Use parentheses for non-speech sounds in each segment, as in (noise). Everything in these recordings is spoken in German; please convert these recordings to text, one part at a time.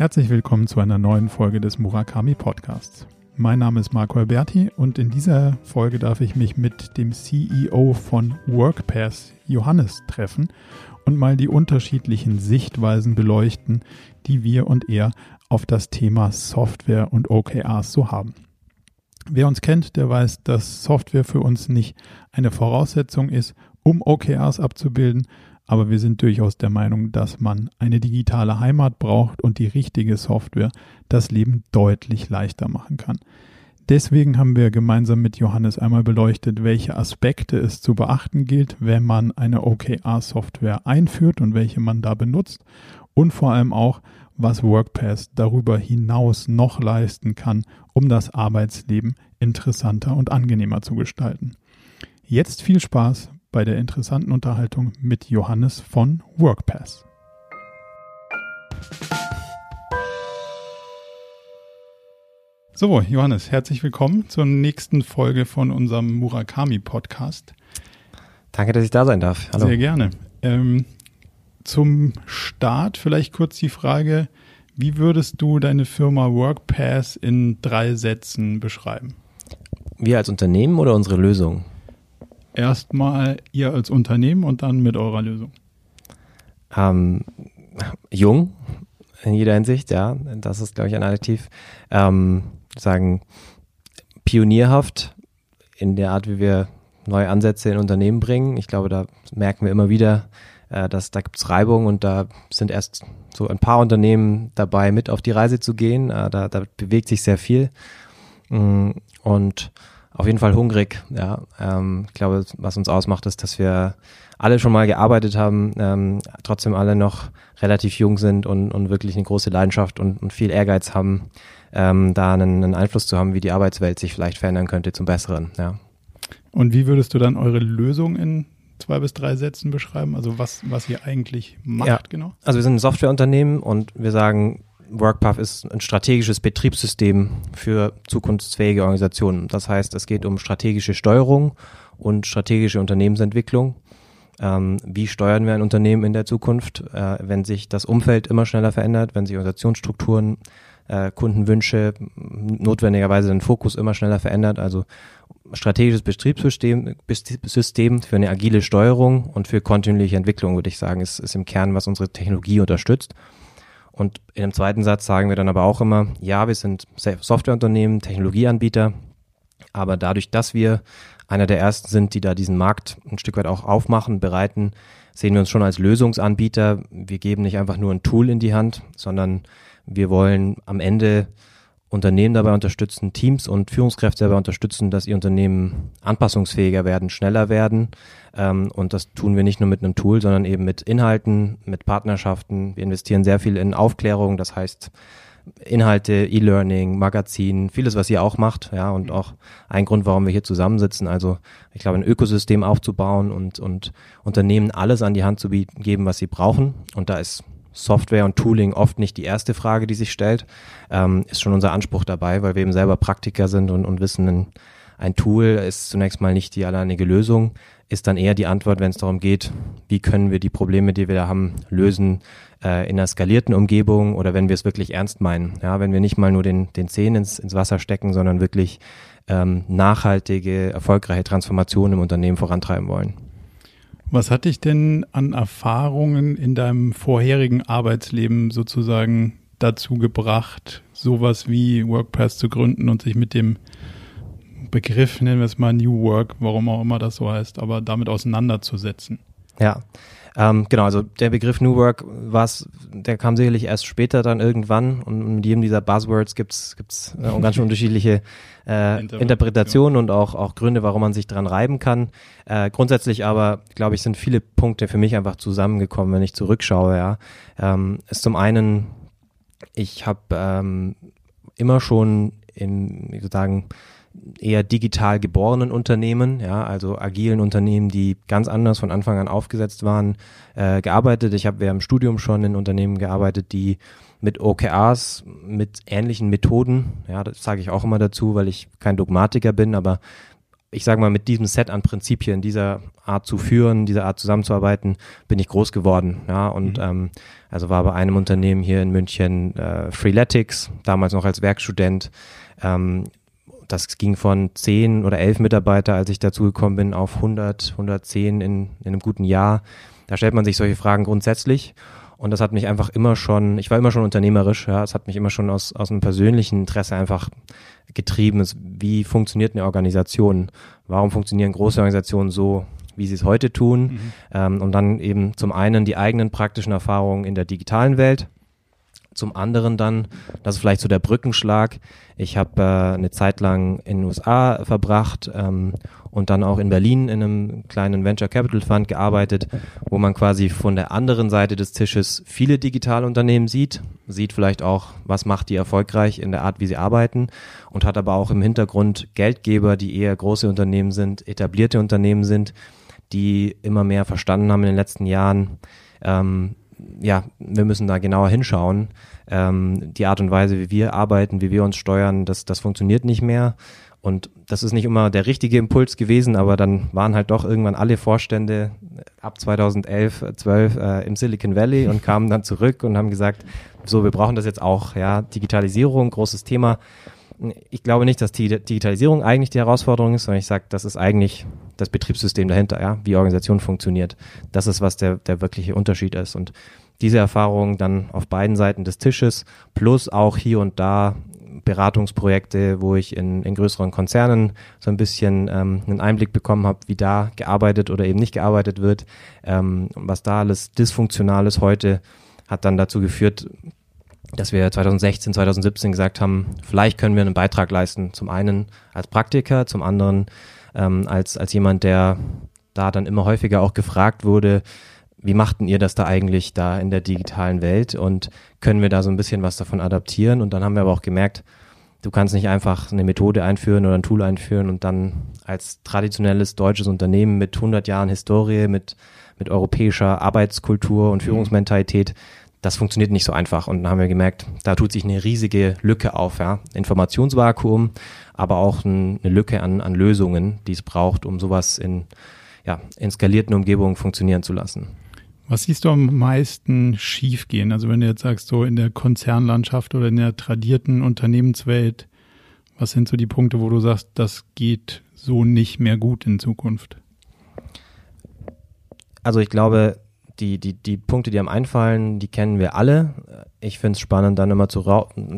Herzlich willkommen zu einer neuen Folge des Murakami Podcasts. Mein Name ist Marco Alberti und in dieser Folge darf ich mich mit dem CEO von WorkPass, Johannes, treffen und mal die unterschiedlichen Sichtweisen beleuchten, die wir und er auf das Thema Software und OKRs so haben. Wer uns kennt, der weiß, dass Software für uns nicht eine Voraussetzung ist, um OKRs abzubilden, aber wir sind durchaus der Meinung, dass man eine digitale Heimat braucht und die richtige Software das Leben deutlich leichter machen kann. Deswegen haben wir gemeinsam mit Johannes einmal beleuchtet, welche Aspekte es zu beachten gilt, wenn man eine OKR-Software einführt und welche man da benutzt und vor allem auch, was WordPress darüber hinaus noch leisten kann, um das Arbeitsleben interessanter und angenehmer zu gestalten. Jetzt viel Spaß bei der interessanten Unterhaltung mit Johannes von WorkPass. So, Johannes, herzlich willkommen zur nächsten Folge von unserem Murakami Podcast. Danke, dass ich da sein darf. Hallo. Sehr gerne. Ähm, zum Start vielleicht kurz die Frage, wie würdest du deine Firma WorkPass in drei Sätzen beschreiben? Wir als Unternehmen oder unsere Lösung? erstmal ihr als Unternehmen und dann mit eurer Lösung? Ähm, jung in jeder Hinsicht, ja. Das ist, glaube ich, ein Adjektiv. Ähm, sagen pionierhaft in der Art, wie wir neue Ansätze in Unternehmen bringen. Ich glaube, da merken wir immer wieder, äh, dass da gibt es Reibung und da sind erst so ein paar Unternehmen dabei, mit auf die Reise zu gehen. Äh, da, da bewegt sich sehr viel. Mm, und auf jeden Fall hungrig. Ja, ähm, ich glaube, was uns ausmacht, ist, dass wir alle schon mal gearbeitet haben, ähm, trotzdem alle noch relativ jung sind und, und wirklich eine große Leidenschaft und, und viel Ehrgeiz haben, ähm, da einen, einen Einfluss zu haben, wie die Arbeitswelt sich vielleicht verändern könnte zum Besseren. Ja. Und wie würdest du dann eure Lösung in zwei bis drei Sätzen beschreiben? Also was, was ihr eigentlich macht, ja. genau? Also wir sind ein Softwareunternehmen und wir sagen, WorkPath ist ein strategisches Betriebssystem für zukunftsfähige Organisationen. Das heißt, es geht um strategische Steuerung und strategische Unternehmensentwicklung. Ähm, wie steuern wir ein Unternehmen in der Zukunft, äh, wenn sich das Umfeld immer schneller verändert, wenn sich Organisationsstrukturen, äh, Kundenwünsche, notwendigerweise den Fokus immer schneller verändert. Also strategisches Betriebssystem System für eine agile Steuerung und für kontinuierliche Entwicklung, würde ich sagen, ist, ist im Kern, was unsere Technologie unterstützt. Und in dem zweiten Satz sagen wir dann aber auch immer, ja, wir sind Softwareunternehmen, Technologieanbieter, aber dadurch, dass wir einer der ersten sind, die da diesen Markt ein Stück weit auch aufmachen, bereiten, sehen wir uns schon als Lösungsanbieter. Wir geben nicht einfach nur ein Tool in die Hand, sondern wir wollen am Ende Unternehmen dabei unterstützen, Teams und Führungskräfte dabei unterstützen, dass ihr Unternehmen anpassungsfähiger werden, schneller werden. Ähm, und das tun wir nicht nur mit einem Tool, sondern eben mit Inhalten, mit Partnerschaften. Wir investieren sehr viel in Aufklärung, das heißt Inhalte, E-Learning, Magazin, vieles, was ihr auch macht, ja, und auch ein Grund, warum wir hier zusammensitzen. Also ich glaube, ein Ökosystem aufzubauen und, und Unternehmen alles an die Hand zu geben, was sie brauchen. Und da ist Software und Tooling oft nicht die erste Frage, die sich stellt, ähm, ist schon unser Anspruch dabei, weil wir eben selber Praktiker sind und, und wissen, ein, ein Tool ist zunächst mal nicht die alleinige Lösung, ist dann eher die Antwort, wenn es darum geht, wie können wir die Probleme, die wir da haben, lösen äh, in einer skalierten Umgebung oder wenn wir es wirklich ernst meinen. Ja, wenn wir nicht mal nur den, den Zehen ins, ins Wasser stecken, sondern wirklich ähm, nachhaltige, erfolgreiche Transformationen im Unternehmen vorantreiben wollen. Was hat dich denn an Erfahrungen in deinem vorherigen Arbeitsleben sozusagen dazu gebracht, sowas wie WordPress zu gründen und sich mit dem Begriff, nennen wir es mal New Work, warum auch immer das so heißt, aber damit auseinanderzusetzen? Ja, ähm, genau, also der Begriff New Work, was, der kam sicherlich erst später dann irgendwann und mit jedem dieser Buzzwords gibt's gibt's äh, ganz schön (laughs) unterschiedliche äh, Interpretationen und auch, auch Gründe, warum man sich dran reiben kann. Äh, grundsätzlich aber, glaube ich, sind viele Punkte für mich einfach zusammengekommen, wenn ich zurückschaue. Ja, ähm, ist zum einen, ich habe ähm, immer schon in, wie sozusagen, eher digital geborenen Unternehmen, ja, also agilen Unternehmen, die ganz anders von Anfang an aufgesetzt waren, äh, gearbeitet. Ich habe während dem Studium schon in Unternehmen gearbeitet, die mit OKRs, mit ähnlichen Methoden, ja, das sage ich auch immer dazu, weil ich kein Dogmatiker bin, aber ich sage mal, mit diesem Set an Prinzipien, dieser Art zu führen, dieser Art zusammenzuarbeiten, bin ich groß geworden. Ja, und mhm. ähm, also war bei einem Unternehmen hier in München äh, Freeletics, damals noch als Werkstudent. Ähm, das ging von zehn oder elf Mitarbeiter, als ich dazugekommen bin, auf 100, 110 in, in einem guten Jahr. Da stellt man sich solche Fragen grundsätzlich. Und das hat mich einfach immer schon, ich war immer schon unternehmerisch, ja, es hat mich immer schon aus, aus einem persönlichen Interesse einfach getrieben. Es, wie funktioniert eine Organisation? Warum funktionieren große Organisationen so, wie sie es heute tun? Mhm. Ähm, und dann eben zum einen die eigenen praktischen Erfahrungen in der digitalen Welt zum anderen dann, das ist vielleicht so der Brückenschlag. Ich habe äh, eine Zeit lang in den USA verbracht ähm, und dann auch in Berlin in einem kleinen Venture Capital Fund gearbeitet, wo man quasi von der anderen Seite des Tisches viele Digitalunternehmen sieht, sieht vielleicht auch, was macht die erfolgreich in der Art, wie sie arbeiten und hat aber auch im Hintergrund Geldgeber, die eher große Unternehmen sind, etablierte Unternehmen sind, die immer mehr verstanden haben in den letzten Jahren, ähm, ja, wir müssen da genauer hinschauen. Ähm, die Art und Weise, wie wir arbeiten, wie wir uns steuern, das, das funktioniert nicht mehr. Und das ist nicht immer der richtige Impuls gewesen, aber dann waren halt doch irgendwann alle Vorstände ab 2011, 12 äh, im Silicon Valley und kamen dann zurück und haben gesagt, so, wir brauchen das jetzt auch, ja, Digitalisierung, großes Thema. Ich glaube nicht, dass die Digitalisierung eigentlich die Herausforderung ist, sondern ich sage, das ist eigentlich das Betriebssystem dahinter, ja, wie Organisation funktioniert. Das ist, was der, der wirkliche Unterschied ist. Und diese Erfahrung dann auf beiden Seiten des Tisches, plus auch hier und da Beratungsprojekte, wo ich in, in größeren Konzernen so ein bisschen ähm, einen Einblick bekommen habe, wie da gearbeitet oder eben nicht gearbeitet wird, ähm, was da alles dysfunktional ist heute, hat dann dazu geführt, dass wir 2016, 2017 gesagt haben, vielleicht können wir einen Beitrag leisten. Zum einen als Praktiker, zum anderen ähm, als, als jemand, der da dann immer häufiger auch gefragt wurde, wie machten ihr das da eigentlich da in der digitalen Welt und können wir da so ein bisschen was davon adaptieren? Und dann haben wir aber auch gemerkt, du kannst nicht einfach eine Methode einführen oder ein Tool einführen und dann als traditionelles deutsches Unternehmen mit 100 Jahren Historie, mit, mit europäischer Arbeitskultur und mhm. Führungsmentalität, das funktioniert nicht so einfach. Und dann haben wir gemerkt, da tut sich eine riesige Lücke auf, ja. Informationsvakuum, aber auch ein, eine Lücke an, an Lösungen, die es braucht, um sowas in, ja, in skalierten Umgebungen funktionieren zu lassen. Was siehst du am meisten schiefgehen? Also wenn du jetzt sagst, so in der Konzernlandschaft oder in der tradierten Unternehmenswelt, was sind so die Punkte, wo du sagst, das geht so nicht mehr gut in Zukunft? Also ich glaube, die, die, die Punkte, die am einfallen, die kennen wir alle. Ich finde es spannend, dann immer zu,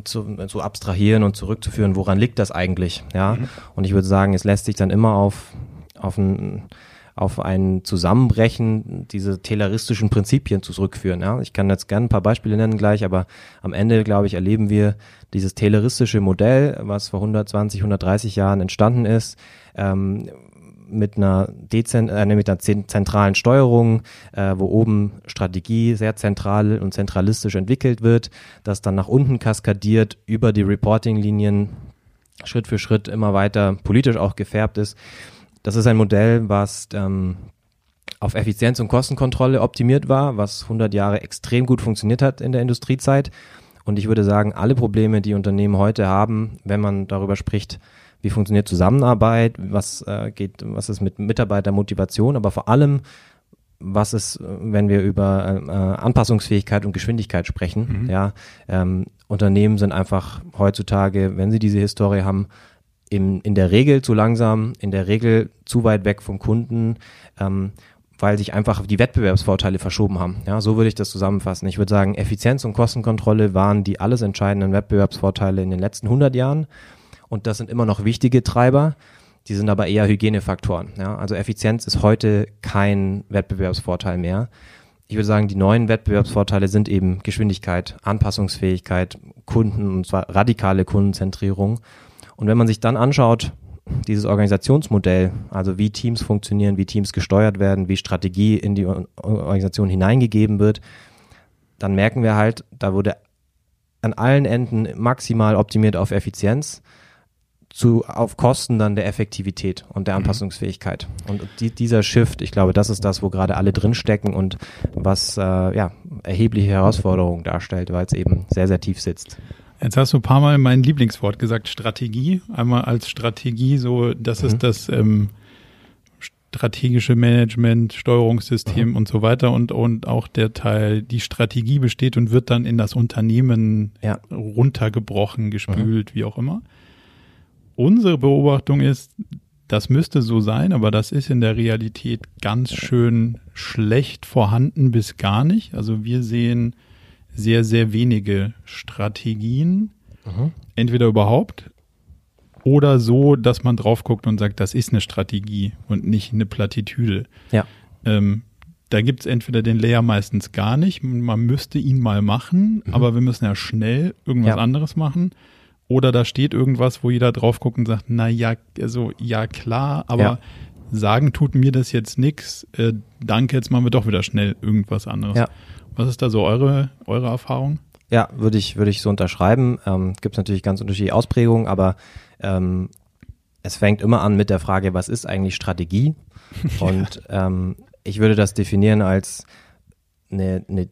zu, zu abstrahieren und zurückzuführen, woran liegt das eigentlich? Ja. Mhm. Und ich würde sagen, es lässt sich dann immer auf, auf ein auf ein Zusammenbrechen diese tayloristischen Prinzipien zurückführen. Ja? Ich kann jetzt gerne ein paar Beispiele nennen gleich, aber am Ende, glaube ich, erleben wir dieses tayloristische Modell, was vor 120, 130 Jahren entstanden ist, ähm, mit einer, Dezen äh, mit einer zentralen Steuerung, äh, wo oben Strategie sehr zentral und zentralistisch entwickelt wird, das dann nach unten kaskadiert über die Reporting-Linien Schritt für Schritt immer weiter politisch auch gefärbt ist. Das ist ein Modell, was ähm, auf Effizienz und Kostenkontrolle optimiert war, was 100 Jahre extrem gut funktioniert hat in der Industriezeit. Und ich würde sagen, alle Probleme, die Unternehmen heute haben, wenn man darüber spricht, wie funktioniert Zusammenarbeit, was äh, geht, was ist mit Mitarbeitermotivation, aber vor allem, was ist, wenn wir über äh, Anpassungsfähigkeit und Geschwindigkeit sprechen. Mhm. Ja, ähm, Unternehmen sind einfach heutzutage, wenn sie diese Historie haben, in, in der Regel zu langsam, in der Regel zu weit weg vom Kunden, ähm, weil sich einfach die Wettbewerbsvorteile verschoben haben. Ja, so würde ich das zusammenfassen. Ich würde sagen, Effizienz und Kostenkontrolle waren die alles entscheidenden Wettbewerbsvorteile in den letzten 100 Jahren und das sind immer noch wichtige Treiber. Die sind aber eher Hygienefaktoren. Ja, also Effizienz ist heute kein Wettbewerbsvorteil mehr. Ich würde sagen, die neuen Wettbewerbsvorteile sind eben Geschwindigkeit, Anpassungsfähigkeit, Kunden und zwar radikale Kundenzentrierung und wenn man sich dann anschaut, dieses Organisationsmodell, also wie Teams funktionieren, wie Teams gesteuert werden, wie Strategie in die Organisation hineingegeben wird, dann merken wir halt, da wurde an allen Enden maximal optimiert auf Effizienz. Zu, auf Kosten dann der Effektivität und der mhm. Anpassungsfähigkeit. Und die, dieser Shift, ich glaube, das ist das, wo gerade alle drinstecken und was äh, ja, erhebliche Herausforderungen darstellt, weil es eben sehr, sehr tief sitzt. Jetzt hast du ein paar Mal mein Lieblingswort gesagt, Strategie. Einmal als Strategie, so das mhm. ist das ähm, strategische Management, Steuerungssystem mhm. und so weiter und, und auch der Teil, die Strategie besteht und wird dann in das Unternehmen ja. runtergebrochen, gespült, mhm. wie auch immer. Unsere Beobachtung ist, das müsste so sein, aber das ist in der Realität ganz schön schlecht vorhanden bis gar nicht. Also wir sehen sehr, sehr wenige Strategien. Mhm. Entweder überhaupt oder so, dass man drauf guckt und sagt, das ist eine Strategie und nicht eine Plattitüde. Ja. Ähm, da gibt es entweder den Layer meistens gar nicht, man müsste ihn mal machen, mhm. aber wir müssen ja schnell irgendwas ja. anderes machen. Oder da steht irgendwas, wo jeder drauf guckt und sagt, na ja, also ja klar, aber ja. sagen tut mir das jetzt nichts. Äh, danke, jetzt machen wir doch wieder schnell irgendwas anderes. Ja. Was ist da so eure, eure Erfahrung? Ja, würde ich, würde ich so unterschreiben. Ähm, Gibt es natürlich ganz unterschiedliche Ausprägungen, aber ähm, es fängt immer an mit der Frage, was ist eigentlich Strategie? (laughs) Und ähm, ich würde das definieren als eine, eine,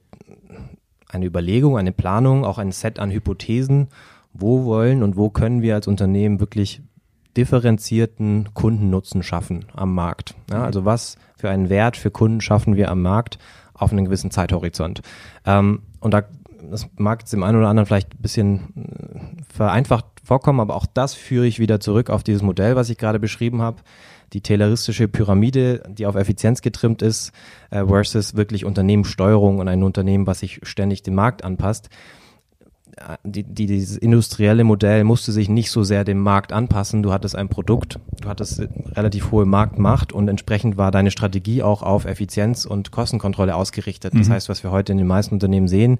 eine Überlegung, eine Planung, auch ein Set an Hypothesen, wo wollen und wo können wir als Unternehmen wirklich differenzierten Kundennutzen schaffen am Markt. Ja, also was für einen Wert für Kunden schaffen wir am Markt auf einen gewissen Zeithorizont. Ähm, und da, das mag jetzt dem einen oder anderen vielleicht ein bisschen äh, vereinfacht vorkommen, aber auch das führe ich wieder zurück auf dieses Modell, was ich gerade beschrieben habe. Die tayloristische Pyramide, die auf Effizienz getrimmt ist, äh, versus wirklich Unternehmenssteuerung und ein Unternehmen, was sich ständig dem Markt anpasst die, die, dieses industrielle Modell musste sich nicht so sehr dem Markt anpassen. Du hattest ein Produkt, du hattest relativ hohe Marktmacht und entsprechend war deine Strategie auch auf Effizienz und Kostenkontrolle ausgerichtet. Das mhm. heißt, was wir heute in den meisten Unternehmen sehen,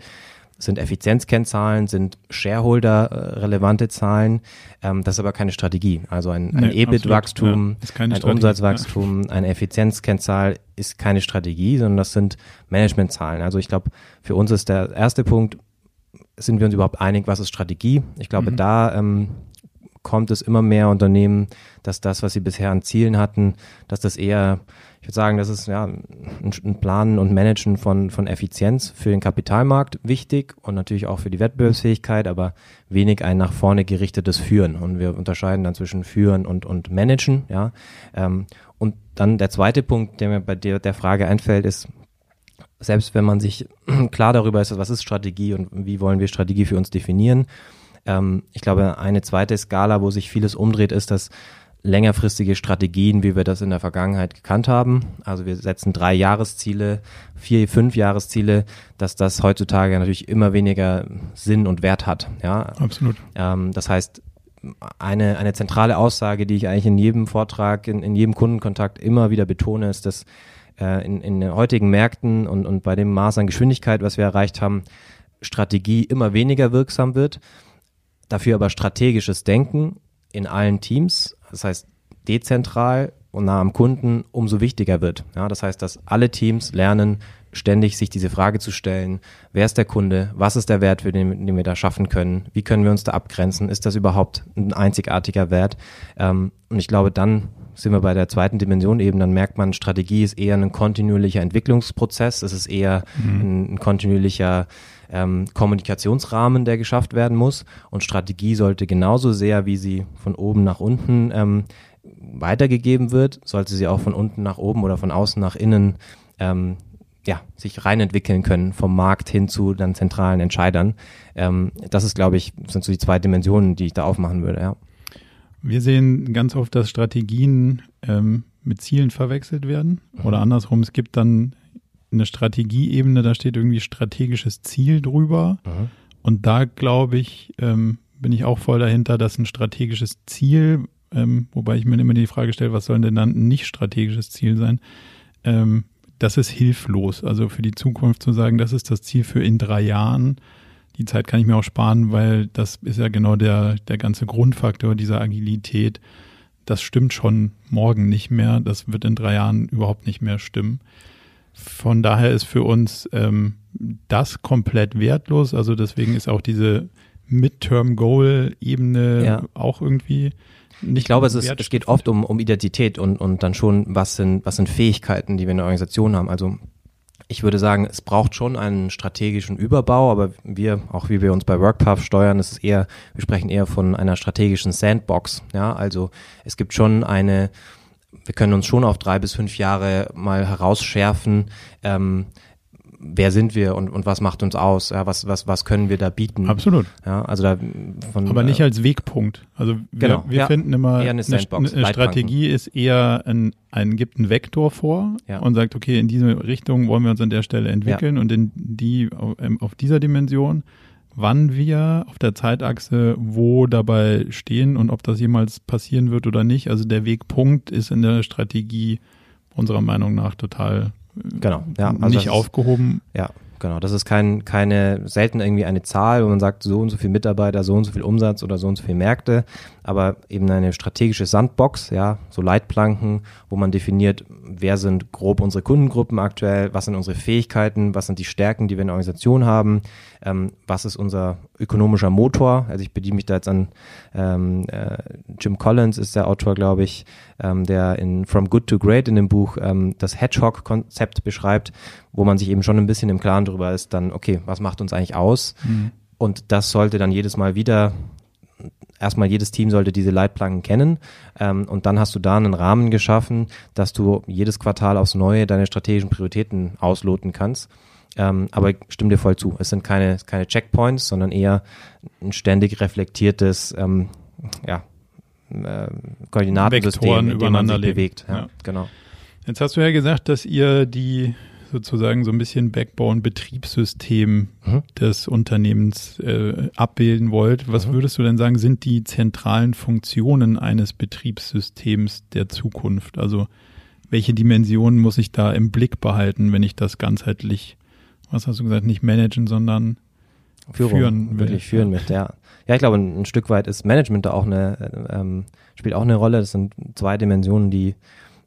sind Effizienzkennzahlen, sind Shareholder-relevante Zahlen. Ähm, das ist aber keine Strategie. Also ein, ein nee, EBIT-Wachstum, ja, ein Strategie. Umsatzwachstum, ja. eine Effizienzkennzahl ist keine Strategie, sondern das sind Managementzahlen. Also ich glaube, für uns ist der erste Punkt, sind wir uns überhaupt einig, was ist Strategie? Ich glaube, mhm. da ähm, kommt es immer mehr Unternehmen, dass das, was sie bisher an Zielen hatten, dass das eher, ich würde sagen, das ist ja ein, Planen und Managen von, von Effizienz für den Kapitalmarkt wichtig und natürlich auch für die Wettbewerbsfähigkeit, aber wenig ein nach vorne gerichtetes Führen. Und wir unterscheiden dann zwischen Führen und, und Managen, ja. Ähm, und dann der zweite Punkt, der mir bei der, der Frage einfällt, ist, selbst wenn man sich (clears throat) klar darüber ist, was ist Strategie und wie wollen wir Strategie für uns definieren. Ähm, ich glaube, eine zweite Skala, wo sich vieles umdreht, ist, dass längerfristige Strategien, wie wir das in der Vergangenheit gekannt haben. Also wir setzen drei Jahresziele, vier, fünf Jahresziele, dass das heutzutage natürlich immer weniger Sinn und Wert hat. Ja, absolut. Ähm, das heißt, eine, eine zentrale Aussage, die ich eigentlich in jedem Vortrag, in, in jedem Kundenkontakt immer wieder betone, ist, dass äh, in, in den heutigen Märkten und, und bei dem Maß an Geschwindigkeit, was wir erreicht haben, Strategie immer weniger wirksam wird. Dafür aber strategisches Denken in allen Teams, das heißt dezentral und nah am Kunden, umso wichtiger wird. Ja, das heißt, dass alle Teams lernen, ständig sich diese Frage zu stellen, wer ist der Kunde, was ist der Wert, für den, den wir da schaffen können, wie können wir uns da abgrenzen, ist das überhaupt ein einzigartiger Wert? Ähm, und ich glaube, dann sind wir bei der zweiten Dimension eben, dann merkt man, Strategie ist eher ein kontinuierlicher Entwicklungsprozess, es ist eher mhm. ein, kontinuierlicher ähm, Kommunikationsrahmen, der geschafft werden muss. Und Strategie sollte genauso sehr, wie sie von oben nach unten ähm, weitergegeben wird, sollte sie auch von unten nach oben oder von außen nach innen ähm, ja, sich reinentwickeln können vom Markt hin zu dann zentralen Entscheidern. Ähm, das ist, glaube ich, sind so die zwei Dimensionen, die ich da aufmachen würde, ja. Wir sehen ganz oft, dass Strategien ähm, mit Zielen verwechselt werden. Mhm. Oder andersrum, es gibt dann eine Strategieebene, da steht irgendwie strategisches Ziel drüber. Mhm. Und da glaube ich, ähm, bin ich auch voll dahinter, dass ein strategisches Ziel, ähm, wobei ich mir immer die Frage stelle, was soll denn dann ein nicht strategisches Ziel sein? Ähm, das ist hilflos. Also für die Zukunft zu sagen, das ist das Ziel für in drei Jahren, die Zeit kann ich mir auch sparen, weil das ist ja genau der, der ganze Grundfaktor dieser Agilität. Das stimmt schon morgen nicht mehr. Das wird in drei Jahren überhaupt nicht mehr stimmen. Von daher ist für uns ähm, das komplett wertlos. Also deswegen ist auch diese Midterm-Goal-Ebene ja. auch irgendwie nicht ich glaube, es, ist, es geht oft um, um Identität und, und dann schon, was sind, was sind Fähigkeiten, die wir in der Organisation haben. Also ich würde sagen, es braucht schon einen strategischen Überbau, aber wir, auch wie wir uns bei WorkPath steuern, ist eher, wir sprechen eher von einer strategischen Sandbox. Ja, also es gibt schon eine, wir können uns schon auf drei bis fünf Jahre mal herausschärfen, ähm, wer sind wir und, und was macht uns aus? Ja, was, was, was können wir da bieten? Absolut. Ja, also da von, Aber nicht äh, als Wegpunkt. Also wir, genau, wir ja, finden immer, eine, eine, eine Strategie ist eher ein, ein, gibt einen Vektor vor ja. und sagt, okay, in diese Richtung wollen wir uns an der Stelle entwickeln und in die, auf dieser Dimension wann wir auf der Zeitachse wo dabei stehen und ob das jemals passieren wird oder nicht. Also der Wegpunkt ist in der Strategie unserer Meinung nach total genau, ja, also nicht aufgehoben. Ja, genau. Das ist kein, keine, selten irgendwie eine Zahl, wo man sagt, so und so viel Mitarbeiter, so und so viel Umsatz oder so und so viel Märkte, aber eben eine strategische Sandbox, ja, so Leitplanken, wo man definiert, wer sind grob unsere Kundengruppen aktuell, was sind unsere Fähigkeiten, was sind die Stärken, die wir in der Organisation haben, ähm, was ist unser ökonomischer Motor. Also ich bediene mich da jetzt an ähm, äh, Jim Collins ist der Autor, glaube ich, ähm, der in From Good to Great in dem Buch ähm, das Hedgehog-Konzept beschreibt, wo man sich eben schon ein bisschen im Klaren darüber ist, dann, okay, was macht uns eigentlich aus? Mhm. Und das sollte dann jedes Mal wieder erstmal jedes Team sollte diese Leitplanken kennen ähm, und dann hast du da einen Rahmen geschaffen, dass du jedes Quartal aufs Neue deine strategischen Prioritäten ausloten kannst. Ähm, aber ich stimme dir voll zu. Es sind keine, keine Checkpoints, sondern eher ein ständig reflektiertes ähm, ja, äh, Koordinatensystem, in dem man sich bewegt. Ja, ja. Genau. Jetzt hast du ja gesagt, dass ihr die sozusagen so ein bisschen Backbone-Betriebssystem mhm. des Unternehmens äh, abbilden wollt. Was mhm. würdest du denn sagen, sind die zentralen Funktionen eines Betriebssystems der Zukunft? Also welche Dimensionen muss ich da im Blick behalten, wenn ich das ganzheitlich, was hast du gesagt, nicht managen, sondern Führung, führen will? Wirklich führen mit, ja. Ja, ich glaube, ein, ein Stück weit ist Management da auch eine, ähm, spielt auch eine Rolle. Das sind zwei Dimensionen, die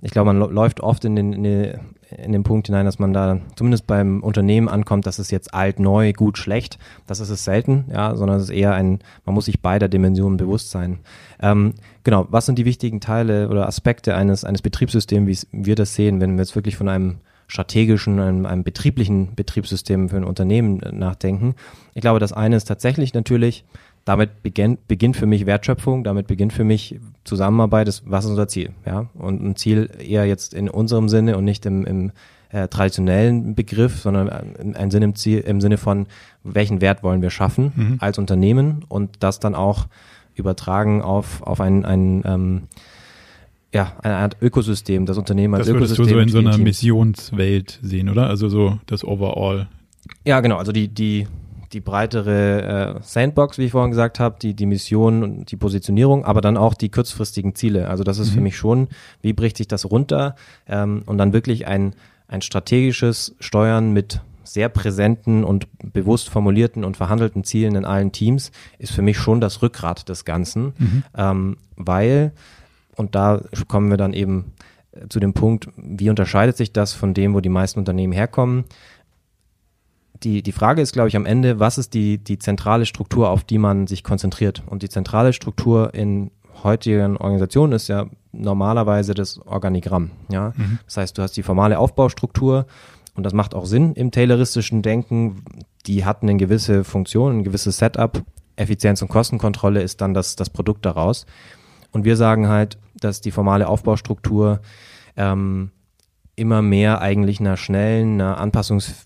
ich glaube, man läuft oft in den, in den, in den Punkt hinein, dass man da zumindest beim Unternehmen ankommt, dass es jetzt alt, neu, gut, schlecht. Das ist es selten, ja, sondern es ist eher ein, man muss sich beider Dimensionen bewusst sein. Ähm, genau, was sind die wichtigen Teile oder Aspekte eines, eines Betriebssystems, wie wir das sehen, wenn wir jetzt wirklich von einem strategischen, einem, einem betrieblichen Betriebssystem für ein Unternehmen nachdenken? Ich glaube, das eine ist tatsächlich natürlich, damit beginnt, beginnt für mich Wertschöpfung, damit beginnt für mich Zusammenarbeit, ist, was ist unser Ziel? Ja? Und ein Ziel eher jetzt in unserem Sinne und nicht im, im äh, traditionellen Begriff, sondern ein Sinn im Ziel, im Sinne von, welchen Wert wollen wir schaffen mhm. als Unternehmen und das dann auch übertragen auf, auf ein, ein ähm, ja, eine Art Ökosystem, das Unternehmen als das Ökosystem. Das würdest du so in so einer Missionswelt sehen, oder? Also so das Overall. Ja, genau. Also die, die, die breitere äh, Sandbox, wie ich vorhin gesagt habe, die, die Mission und die Positionierung, aber dann auch die kurzfristigen Ziele. Also das ist mhm. für mich schon, wie bricht sich das runter ähm, und dann wirklich ein, ein strategisches Steuern mit sehr präsenten und bewusst formulierten und verhandelten Zielen in allen Teams ist für mich schon das Rückgrat des Ganzen, mhm. ähm, weil, und da kommen wir dann eben zu dem Punkt, wie unterscheidet sich das von dem, wo die meisten Unternehmen herkommen? Die, die Frage ist, glaube ich, am Ende, was ist die, die zentrale Struktur, auf die man sich konzentriert? Und die zentrale Struktur in heutigen Organisationen ist ja normalerweise das Organigramm. Ja? Mhm. Das heißt, du hast die formale Aufbaustruktur und das macht auch Sinn im tayloristischen Denken. Die hatten eine gewisse Funktion, ein gewisses Setup. Effizienz- und Kostenkontrolle ist dann das, das Produkt daraus. Und wir sagen halt, dass die formale Aufbaustruktur ähm, immer mehr eigentlich einer schnellen, einer anpassungs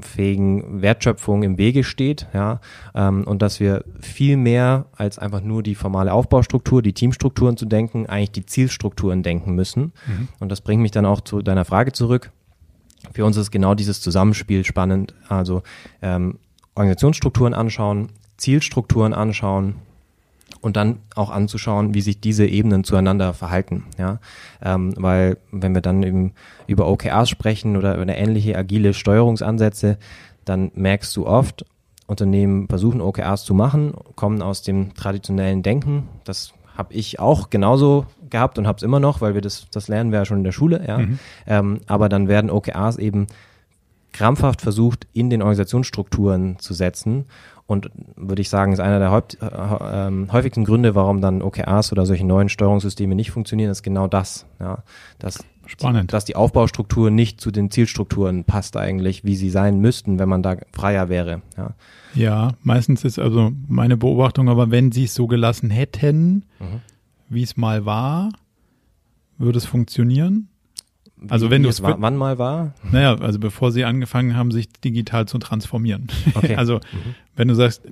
fähigen Wertschöpfung im Wege steht, ja, ähm, und dass wir viel mehr als einfach nur die formale Aufbaustruktur, die Teamstrukturen zu denken, eigentlich die Zielstrukturen denken müssen. Mhm. Und das bringt mich dann auch zu deiner Frage zurück. Für uns ist genau dieses Zusammenspiel spannend, also ähm, Organisationsstrukturen anschauen, Zielstrukturen anschauen, und dann auch anzuschauen, wie sich diese Ebenen zueinander verhalten. Ja? Ähm, weil wenn wir dann eben über OKRs sprechen oder über ähnliche agile Steuerungsansätze, dann merkst du oft, Unternehmen versuchen OKRs zu machen, kommen aus dem traditionellen Denken. Das habe ich auch genauso gehabt und habe es immer noch, weil wir das, das lernen wir ja schon in der Schule. Ja? Mhm. Ähm, aber dann werden OKRs eben krampfhaft versucht, in den Organisationsstrukturen zu setzen Und würde ich sagen, ist einer der häupt, äh, äh, häufigsten Gründe, warum dann OKRs oder solche neuen Steuerungssysteme nicht funktionieren, ist genau das. Ja, dass, Spannend. dass die Aufbaustruktur nicht zu den Zielstrukturen passt eigentlich, wie sie sein müssten, wenn man da freier wäre. Ja, Ja, meistens ist also meine Beobachtung, aber wenn sie es so gelassen hätten, Mhm. wie es mal war, würde es funktionieren. Also wenn du es wann mal war, Naja, also bevor sie angefangen haben, sich digital zu transformieren. Okay. (laughs) also wenn du sagst,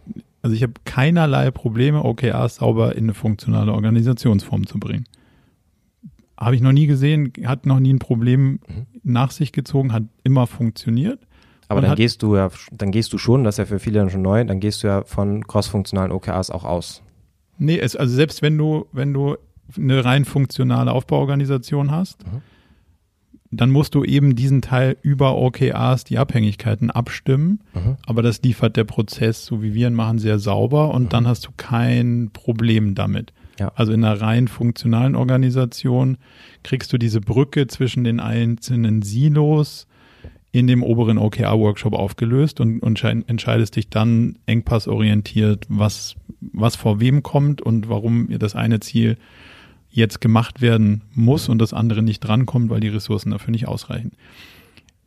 also ich habe keinerlei Probleme, OKRs sauber in eine funktionale Organisationsform zu bringen. Habe ich noch nie gesehen, hat noch nie ein Problem nach sich gezogen, hat immer funktioniert. aber dann gehst du ja, dann gehst du schon, das ist ja für viele dann schon neu, dann gehst du ja von crossfunktionalen OKRs auch aus. Nee, es, also selbst wenn du, wenn du eine rein funktionale Aufbauorganisation hast, Mhm. Dann musst du eben diesen Teil über OKRs, die Abhängigkeiten abstimmen. Mhm. Aber das liefert der Prozess, so wie wir ihn machen, sehr sauber und dann hast du kein Problem damit. Ja. Also in einer rein funktionalen Organisation kriegst du diese Brücke zwischen den einzelnen Silos in dem oberen OKR-Workshop aufgelöst und, und entscheidest dich dann engpassorientiert, was, was vor wem kommt und warum das eine Ziel jetzt gemacht werden muss und das andere nicht drankommt, weil die Ressourcen dafür nicht ausreichen.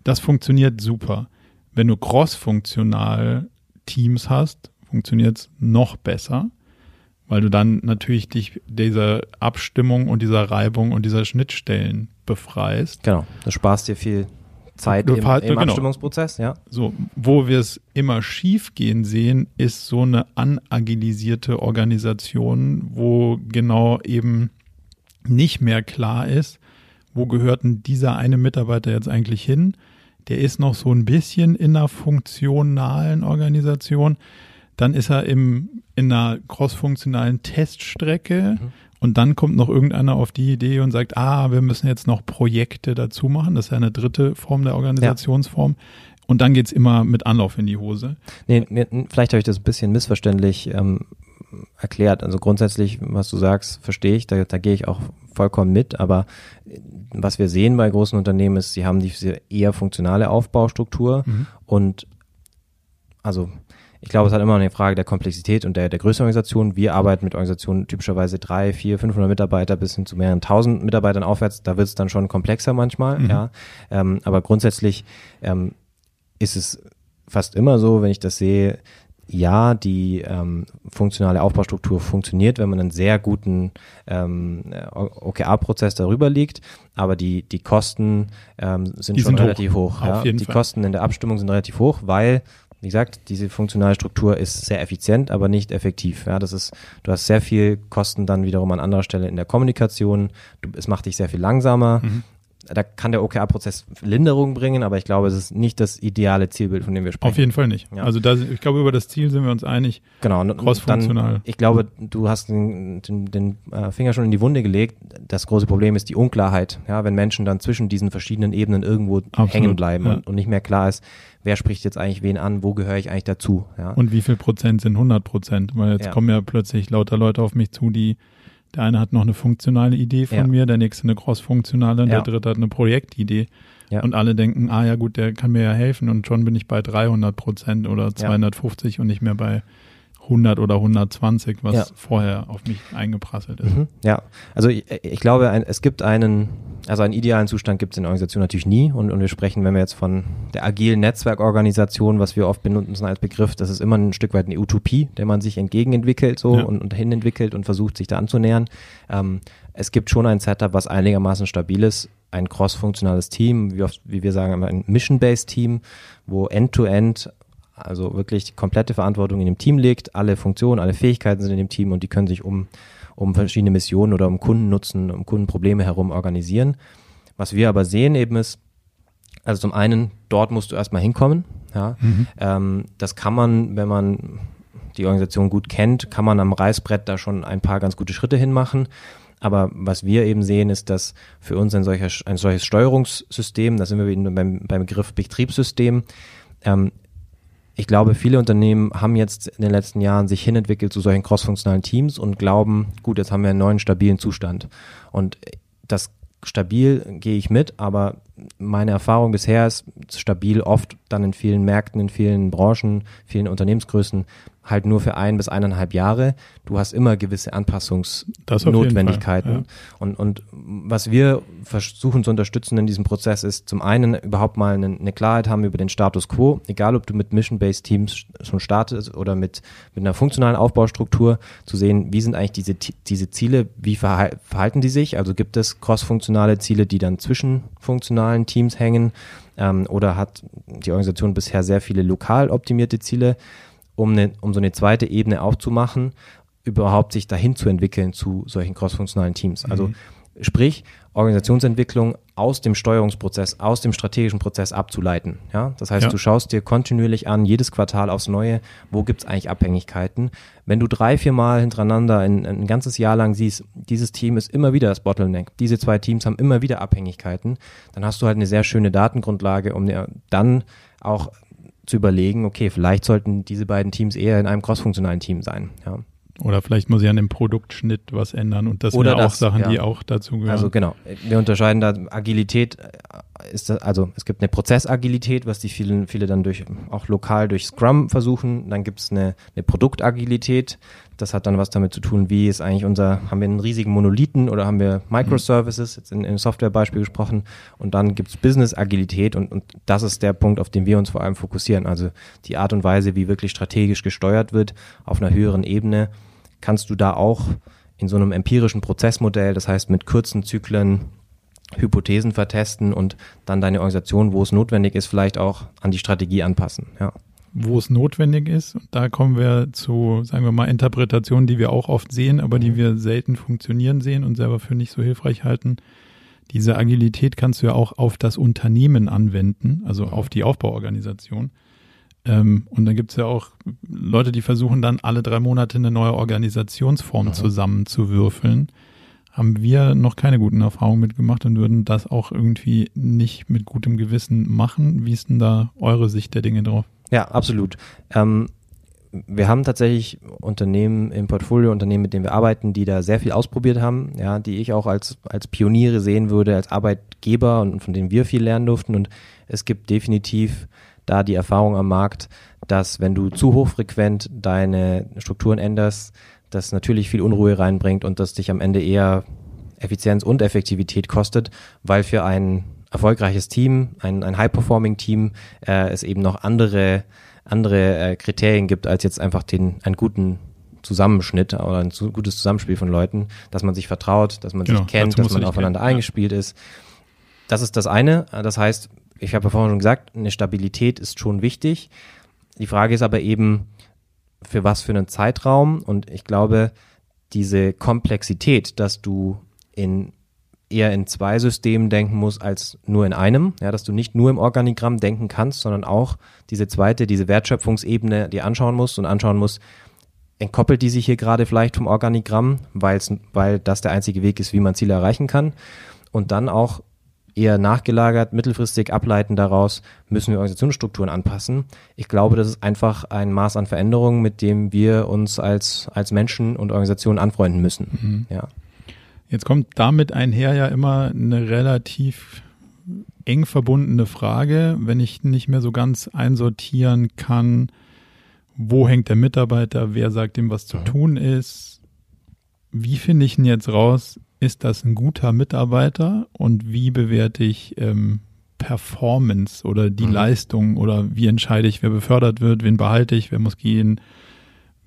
Das funktioniert super. Wenn du cross-funktional Teams hast, funktioniert es noch besser, weil du dann natürlich dich dieser Abstimmung und dieser Reibung und dieser Schnittstellen befreist. Genau, du sparst dir viel Zeit Du im, im genau. Abstimmungsprozess, ja. So, wo wir es immer schief gehen sehen, ist so eine anagilisierte Organisation, wo genau eben nicht mehr klar ist, wo gehört denn dieser eine Mitarbeiter jetzt eigentlich hin? Der ist noch so ein bisschen in einer funktionalen Organisation. Dann ist er im, in einer crossfunktionalen Teststrecke. Und dann kommt noch irgendeiner auf die Idee und sagt, ah, wir müssen jetzt noch Projekte dazu machen. Das ist ja eine dritte Form der Organisationsform. Und dann geht's immer mit Anlauf in die Hose. Nee, mir, vielleicht habe ich das ein bisschen missverständlich ähm, erklärt. Also grundsätzlich, was du sagst, verstehe ich, da, da gehe ich auch vollkommen mit, aber was wir sehen bei großen Unternehmen ist, sie haben diese eher funktionale Aufbaustruktur und also ich glaube, es hat immer eine Frage der Komplexität und der, der Größe der Organisation. Wir arbeiten mit Organisationen typischerweise drei, vier, 500 Mitarbeiter bis hin zu mehreren tausend Mitarbeitern aufwärts. Da wird es dann schon komplexer manchmal, Mhm. ja. Ähm, aber grundsätzlich ähm, ist es fast immer so, wenn ich das sehe, ja, die ähm, funktionale Aufbaustruktur funktioniert, wenn man einen sehr guten ähm, OKR-Prozess darüber liegt, aber die, die Kosten ähm, sind Die schon sind hoch. relativ hoch. Auf ja. die Fall. Kosten in der Abstimmung sind relativ hoch, weil wie gesagt, diese funktionale Struktur ist sehr effizient, aber nicht effektiv. Ja, das ist, du hast sehr viel Kosten dann wiederum an anderer Stelle in der Kommunikation. Du, es macht dich sehr viel langsamer. Mhm. Da kann der OKR-Prozess Linderung bringen, aber ich glaube, es ist nicht das ideale Zielbild, von dem wir sprechen. Auf jeden Fall nicht. Ja. Also da, ich glaube, über das Ziel sind wir uns einig. Genau, Cross-funktional. Dann, ich glaube, du hast den, den, den äh, Finger schon in die Wunde gelegt. Das große Problem ist die Unklarheit. Ja, wenn Menschen dann zwischen diesen verschiedenen Ebenen irgendwo Absolut, hängen bleiben ja. und, und nicht mehr klar ist, wer spricht jetzt eigentlich wen an, wo gehöre ich eigentlich dazu. Ja, Und wie viel Prozent sind 100 Prozent? Weil jetzt Ja. kommen ja plötzlich lauter Leute auf mich zu, die, der eine hat noch eine funktionale Idee von Ja. mir, der nächste eine cross-funktionale und Ja. der dritte hat eine Projektidee. Ja. Und alle denken, ah ja gut, der kann mir ja helfen und schon bin ich bei 300 Prozent oder 250 und nicht mehr bei 100 oder 120, was Ja. vorher auf mich eingeprasselt ist. Mhm. Ja, also ich, ich glaube, ein, es gibt einen, also einen idealen Zustand gibt es in der Organisation natürlich nie und, und wir sprechen, wenn wir jetzt von der agilen Netzwerkorganisation, was wir oft benutzen als Begriff, das ist immer ein Stück weit eine Utopie, der man sich entgegenentwickelt so Ja. und, und dahin entwickelt und versucht, sich da anzunähern. Ähm, es gibt schon ein Setup, was einigermaßen stabil ist, ein cross-funktionales Team, wie, oft, wie wir sagen, ein Mission-Based Team, wo End-to-End also wirklich die komplette Verantwortung in dem Team liegt, alle Funktionen, alle Fähigkeiten sind in dem Team und die können sich um, um verschiedene Missionen oder um Kundennutzen, um Kundenprobleme herum organisieren. Was wir aber sehen eben ist, also zum einen, dort musst du erstmal hinkommen. Ja. Ähm, das kann man, wenn man die Organisation gut kennt, kann man am Reißbrett da schon ein paar ganz gute Schritte hinmachen. Aber was wir eben sehen, ist, dass für uns ein, solcher, ein solches Steuerungssystem, da sind wir beim, beim Begriff Betriebssystem, ähm, ich glaube, viele Unternehmen haben jetzt in den letzten Jahren sich hinentwickelt zu solchen crossfunktionalen Teams und glauben, gut, jetzt haben wir einen neuen stabilen Zustand. Und das stabil gehe ich mit, aber meine Erfahrung bisher ist stabil, oft dann in vielen Märkten, in vielen Branchen, vielen Unternehmensgrößen halt nur für ein bis eineinhalb Jahre. Du hast immer gewisse Anpassungsnotwendigkeiten. Ja. Und, und was wir versuchen zu unterstützen in diesem Prozess ist zum einen überhaupt mal eine, eine Klarheit haben über den Status quo, egal ob du mit Mission-Based Teams schon startest oder mit, mit einer funktionalen Aufbaustruktur, zu sehen, wie sind eigentlich diese, diese Ziele, wie verhalten die sich? Also gibt es cross-funktionale Ziele, die dann zwischen funktionalen Teams hängen? Ähm, oder hat die Organisation bisher sehr viele lokal optimierte Ziele? Um, eine, um so eine zweite Ebene aufzumachen, überhaupt sich dahin zu entwickeln zu solchen crossfunktionalen Teams. Also mhm. sprich, Organisationsentwicklung aus dem Steuerungsprozess, aus dem strategischen Prozess abzuleiten. Ja? Das heißt, ja. du schaust dir kontinuierlich an, jedes Quartal aufs Neue, wo gibt es eigentlich Abhängigkeiten. Wenn du drei, vier Mal hintereinander ein, ein ganzes Jahr lang siehst, dieses Team ist immer wieder das Bottleneck, diese zwei Teams haben immer wieder Abhängigkeiten, dann hast du halt eine sehr schöne Datengrundlage, um dann auch zu überlegen, okay, vielleicht sollten diese beiden Teams eher in einem crossfunktionalen Team sein. Ja. Oder vielleicht muss ich an dem Produktschnitt was ändern und das sind auch Sachen, ja. die auch dazu gehören. Also genau, wir unterscheiden da Agilität ist das, also es gibt eine Prozessagilität, was die vielen, viele dann durch auch lokal durch Scrum versuchen. Dann gibt es eine, eine Produktagilität. Das hat dann was damit zu tun, wie ist eigentlich unser, haben wir einen riesigen Monolithen oder haben wir Microservices, jetzt in, in Softwarebeispiel gesprochen. Und dann gibt es Business-Agilität und, und das ist der Punkt, auf den wir uns vor allem fokussieren. Also die Art und Weise, wie wirklich strategisch gesteuert wird auf einer höheren Ebene, kannst du da auch in so einem empirischen Prozessmodell, das heißt mit kurzen Zyklen, Hypothesen vertesten und dann deine Organisation, wo es notwendig ist, vielleicht auch an die Strategie anpassen. Ja. Wo es notwendig ist, da kommen wir zu, sagen wir mal, Interpretationen, die wir auch oft sehen, aber die mhm. wir selten funktionieren sehen und selber für nicht so hilfreich halten. Diese Agilität kannst du ja auch auf das Unternehmen anwenden, also mhm. auf die Aufbauorganisation. Ähm, und dann gibt es ja auch Leute, die versuchen dann alle drei Monate eine neue Organisationsform mhm. zusammenzuwürfeln haben wir noch keine guten Erfahrungen mitgemacht und würden das auch irgendwie nicht mit gutem Gewissen machen. Wie ist denn da eure Sicht der Dinge drauf? Ja, absolut. Ähm, wir haben tatsächlich Unternehmen im Portfolio, Unternehmen, mit denen wir arbeiten, die da sehr viel ausprobiert haben, ja, die ich auch als, als Pioniere sehen würde, als Arbeitgeber und von denen wir viel lernen durften. Und es gibt definitiv da die Erfahrung am Markt, dass wenn du zu hochfrequent deine Strukturen änderst, das natürlich viel Unruhe reinbringt und das dich am Ende eher Effizienz und Effektivität kostet, weil für ein erfolgreiches Team, ein, ein High-Performing-Team, äh, es eben noch andere, andere äh, Kriterien gibt, als jetzt einfach den, einen guten Zusammenschnitt oder ein zu, gutes Zusammenspiel von Leuten, dass man sich vertraut, dass man genau, sich kennt, dass man aufeinander kennen. eingespielt ja. ist. Das ist das eine. Das heißt, ich habe ja vorhin schon gesagt, eine Stabilität ist schon wichtig. Die Frage ist aber eben, für was für einen Zeitraum. Und ich glaube, diese Komplexität, dass du in eher in zwei Systemen denken musst als nur in einem, ja, dass du nicht nur im Organigramm denken kannst, sondern auch diese zweite, diese Wertschöpfungsebene dir anschauen musst und anschauen musst, entkoppelt die sich hier gerade vielleicht vom Organigramm, weil das der einzige Weg ist, wie man Ziele erreichen kann. Und dann auch eher nachgelagert, mittelfristig ableiten daraus, müssen wir Organisationsstrukturen anpassen. Ich glaube, das ist einfach ein Maß an Veränderung, mit dem wir uns als, als Menschen und Organisationen anfreunden müssen. Mhm. Ja. Jetzt kommt damit einher ja immer eine relativ eng verbundene Frage, wenn ich nicht mehr so ganz einsortieren kann, wo hängt der Mitarbeiter, wer sagt ihm, was zu mhm. tun ist. Wie finde ich denn jetzt raus, ist das ein guter Mitarbeiter und wie bewerte ich ähm, Performance oder die mhm. Leistung oder wie entscheide ich, wer befördert wird, wen behalte ich, wer muss gehen.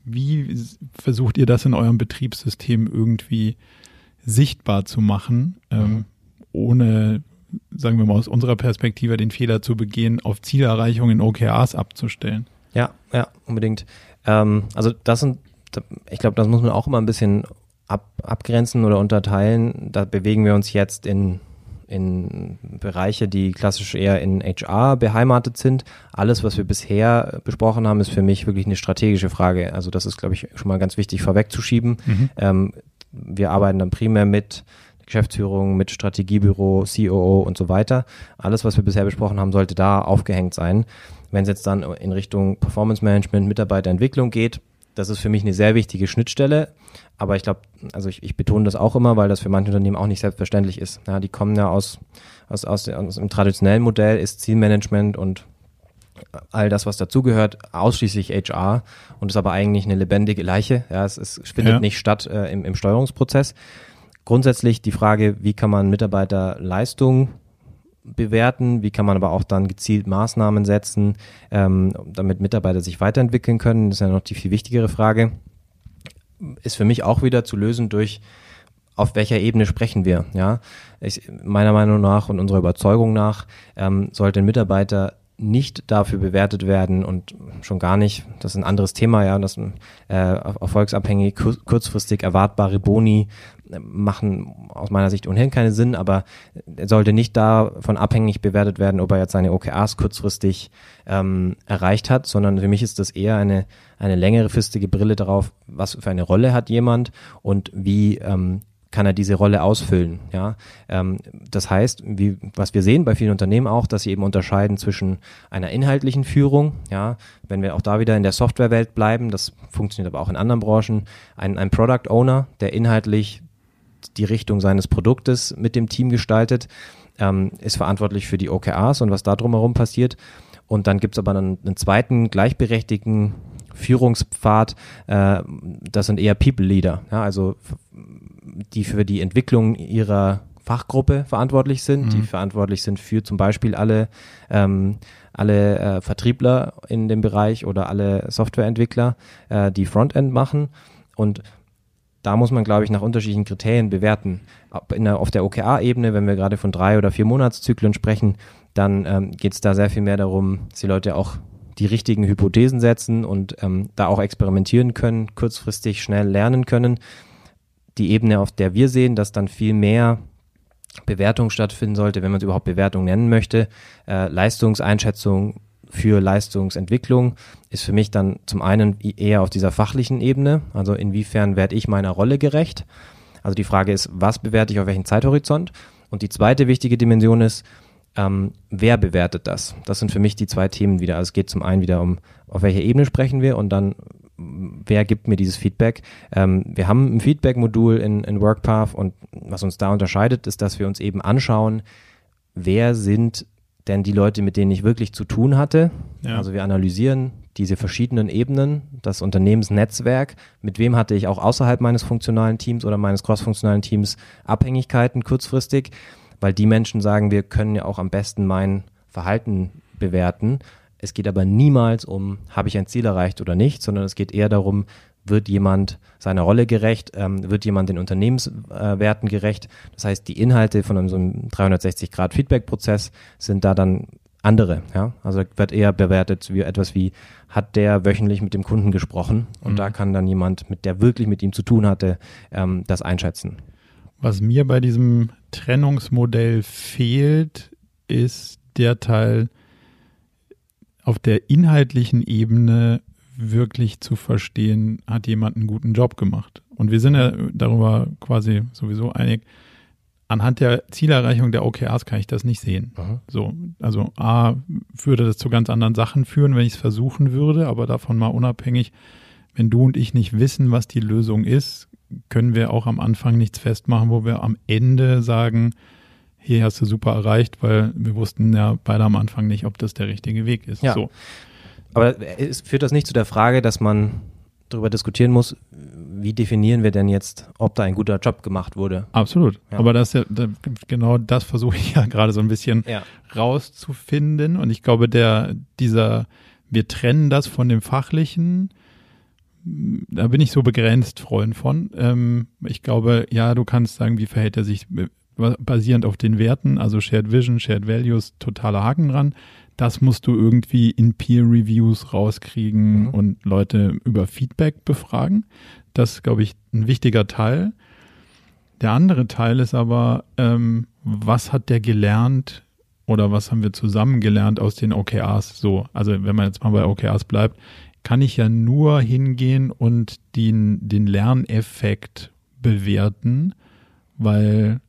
Wie versucht ihr das in eurem Betriebssystem irgendwie sichtbar zu machen, ähm, mhm. ohne, sagen wir mal aus unserer Perspektive, den Fehler zu begehen, auf Zielerreichung in OKRs abzustellen? Ja, ja, unbedingt. Ähm, also das sind, ich glaube, das muss man auch immer ein bisschen ab, abgrenzen oder unterteilen. Da bewegen wir uns jetzt in, in Bereiche, die klassisch eher in HR beheimatet sind. Alles, was wir bisher besprochen haben, ist für mich wirklich eine strategische Frage. Also das ist, glaube ich, schon mal ganz wichtig vorwegzuschieben. Mhm. Ähm, wir arbeiten dann primär mit Geschäftsführung, mit Strategiebüro, COO und so weiter. Alles, was wir bisher besprochen haben, sollte da aufgehängt sein. Wenn es jetzt dann in Richtung Performance Management, Mitarbeiterentwicklung geht, Das ist für mich eine sehr wichtige Schnittstelle. Aber ich glaube, also ich, ich betone das auch immer, weil das für manche Unternehmen auch nicht selbstverständlich ist. Ja, die kommen ja aus, aus, aus, aus dem traditionellen Modell ist Zielmanagement und all das, was dazugehört, ausschließlich HR und ist aber eigentlich eine lebendige Leiche. Ja, es, es findet ja. nicht statt äh, im, im Steuerungsprozess. Grundsätzlich die Frage, wie kann man Mitarbeiterleistung bewerten, wie kann man aber auch dann gezielt Maßnahmen setzen, ähm, damit Mitarbeiter sich weiterentwickeln können, das ist ja noch die viel wichtigere Frage, ist für mich auch wieder zu lösen durch auf welcher Ebene sprechen wir, ja? Ich, meiner Meinung nach und unserer Überzeugung nach ähm, sollte ein Mitarbeiter nicht dafür bewertet werden und schon gar nicht, das ist ein anderes Thema, ja, das äh, erfolgsabhängig, kurzfristig erwartbare Boni machen aus meiner Sicht ohnehin keinen Sinn, aber er sollte nicht davon abhängig bewertet werden, ob er jetzt seine OKRs kurzfristig ähm, erreicht hat, sondern für mich ist das eher eine, eine längerefristige Brille darauf, was für eine Rolle hat jemand und wie ähm, kann er diese Rolle ausfüllen. Ja, ähm, das heißt, wie was wir sehen bei vielen Unternehmen auch, dass sie eben unterscheiden zwischen einer inhaltlichen Führung. Ja, wenn wir auch da wieder in der Softwarewelt bleiben, das funktioniert aber auch in anderen Branchen, ein, ein Product Owner, der inhaltlich die Richtung seines Produktes mit dem Team gestaltet, ähm, ist verantwortlich für die OKRs und was da drumherum passiert. Und dann gibt's aber einen, einen zweiten gleichberechtigten Führungspfad, äh, das sind eher People Leader, ja, also die für die Entwicklung ihrer Fachgruppe verantwortlich sind, mhm. die verantwortlich sind für zum Beispiel alle, ähm, alle äh, Vertriebler in dem Bereich oder alle Softwareentwickler, äh, die Frontend machen. Und da muss man, glaube ich, nach unterschiedlichen Kriterien bewerten. Der, auf der OKR-Ebene, wenn wir gerade von drei oder vier Monatszyklen sprechen, dann ähm, geht es da sehr viel mehr darum, dass die Leute auch die richtigen Hypothesen setzen und ähm, da auch experimentieren können, kurzfristig schnell lernen können die Ebene, auf der wir sehen, dass dann viel mehr Bewertung stattfinden sollte, wenn man es überhaupt Bewertung nennen möchte. Äh, Leistungseinschätzung für Leistungsentwicklung ist für mich dann zum einen eher auf dieser fachlichen Ebene, also inwiefern werde ich meiner Rolle gerecht. Also die Frage ist, was bewerte ich auf welchen Zeithorizont? Und die zweite wichtige Dimension ist, ähm, wer bewertet das? Das sind für mich die zwei Themen wieder. Also es geht zum einen wieder um, auf welcher Ebene sprechen wir und dann, wer gibt mir dieses Feedback? Ähm, wir haben ein Feedback-Modul in, in WorkPath und was uns da unterscheidet, ist, dass wir uns eben anschauen, wer sind denn die Leute, mit denen ich wirklich zu tun hatte. Ja. Also wir analysieren diese verschiedenen Ebenen, das Unternehmensnetzwerk, mit wem hatte ich auch außerhalb meines funktionalen Teams oder meines crossfunktionalen Teams Abhängigkeiten kurzfristig, weil die Menschen sagen, wir können ja auch am besten mein Verhalten bewerten es geht aber niemals um, habe ich ein Ziel erreicht oder nicht, sondern es geht eher darum, wird jemand seiner Rolle gerecht, ähm, wird jemand den Unternehmenswerten äh, gerecht. Das heißt, die Inhalte von so einem 360-Grad-Feedback-Prozess sind da dann andere. Ja? Also wird eher bewertet wie etwas wie, hat der wöchentlich mit dem Kunden gesprochen? Und mhm. da kann dann jemand, mit der wirklich mit ihm zu tun hatte, ähm, das einschätzen. Was mir bei diesem Trennungsmodell fehlt, ist der Teil, auf der inhaltlichen Ebene wirklich zu verstehen, hat jemand einen guten Job gemacht. Und wir sind ja darüber quasi sowieso einig, anhand der Zielerreichung der OKRs kann ich das nicht sehen. Aha. So, also A würde das zu ganz anderen Sachen führen, wenn ich es versuchen würde, aber davon mal unabhängig, wenn du und ich nicht wissen, was die Lösung ist, können wir auch am Anfang nichts festmachen, wo wir am Ende sagen, hier hast du super erreicht, weil wir wussten ja beide am Anfang nicht, ob das der richtige Weg ist. Ja. So. Aber es führt das nicht zu der Frage, dass man darüber diskutieren muss, wie definieren wir denn jetzt, ob da ein guter Job gemacht wurde? Absolut. Ja. Aber das ja, genau das versuche ich (laughs) ja gerade so ein bisschen ja. rauszufinden. Und ich glaube, der, dieser, wir trennen das von dem Fachlichen, da bin ich so begrenzt Freund von. Ähm, ich glaube, ja, du kannst sagen, wie verhält er sich basierend auf den Werten, also Shared Vision, Shared Values, totaler Haken dran. Das musst du irgendwie in Peer Reviews rauskriegen mhm. und Leute über Feedback befragen. Das ist, glaube ich, ein wichtiger Teil. Der andere Teil ist aber, ähm, was hat der gelernt oder was haben wir zusammen gelernt aus den OKRs? So, also wenn man jetzt mal bei OKRs bleibt, kann ich ja nur hingehen und den, den Lerneffekt bewerten, weil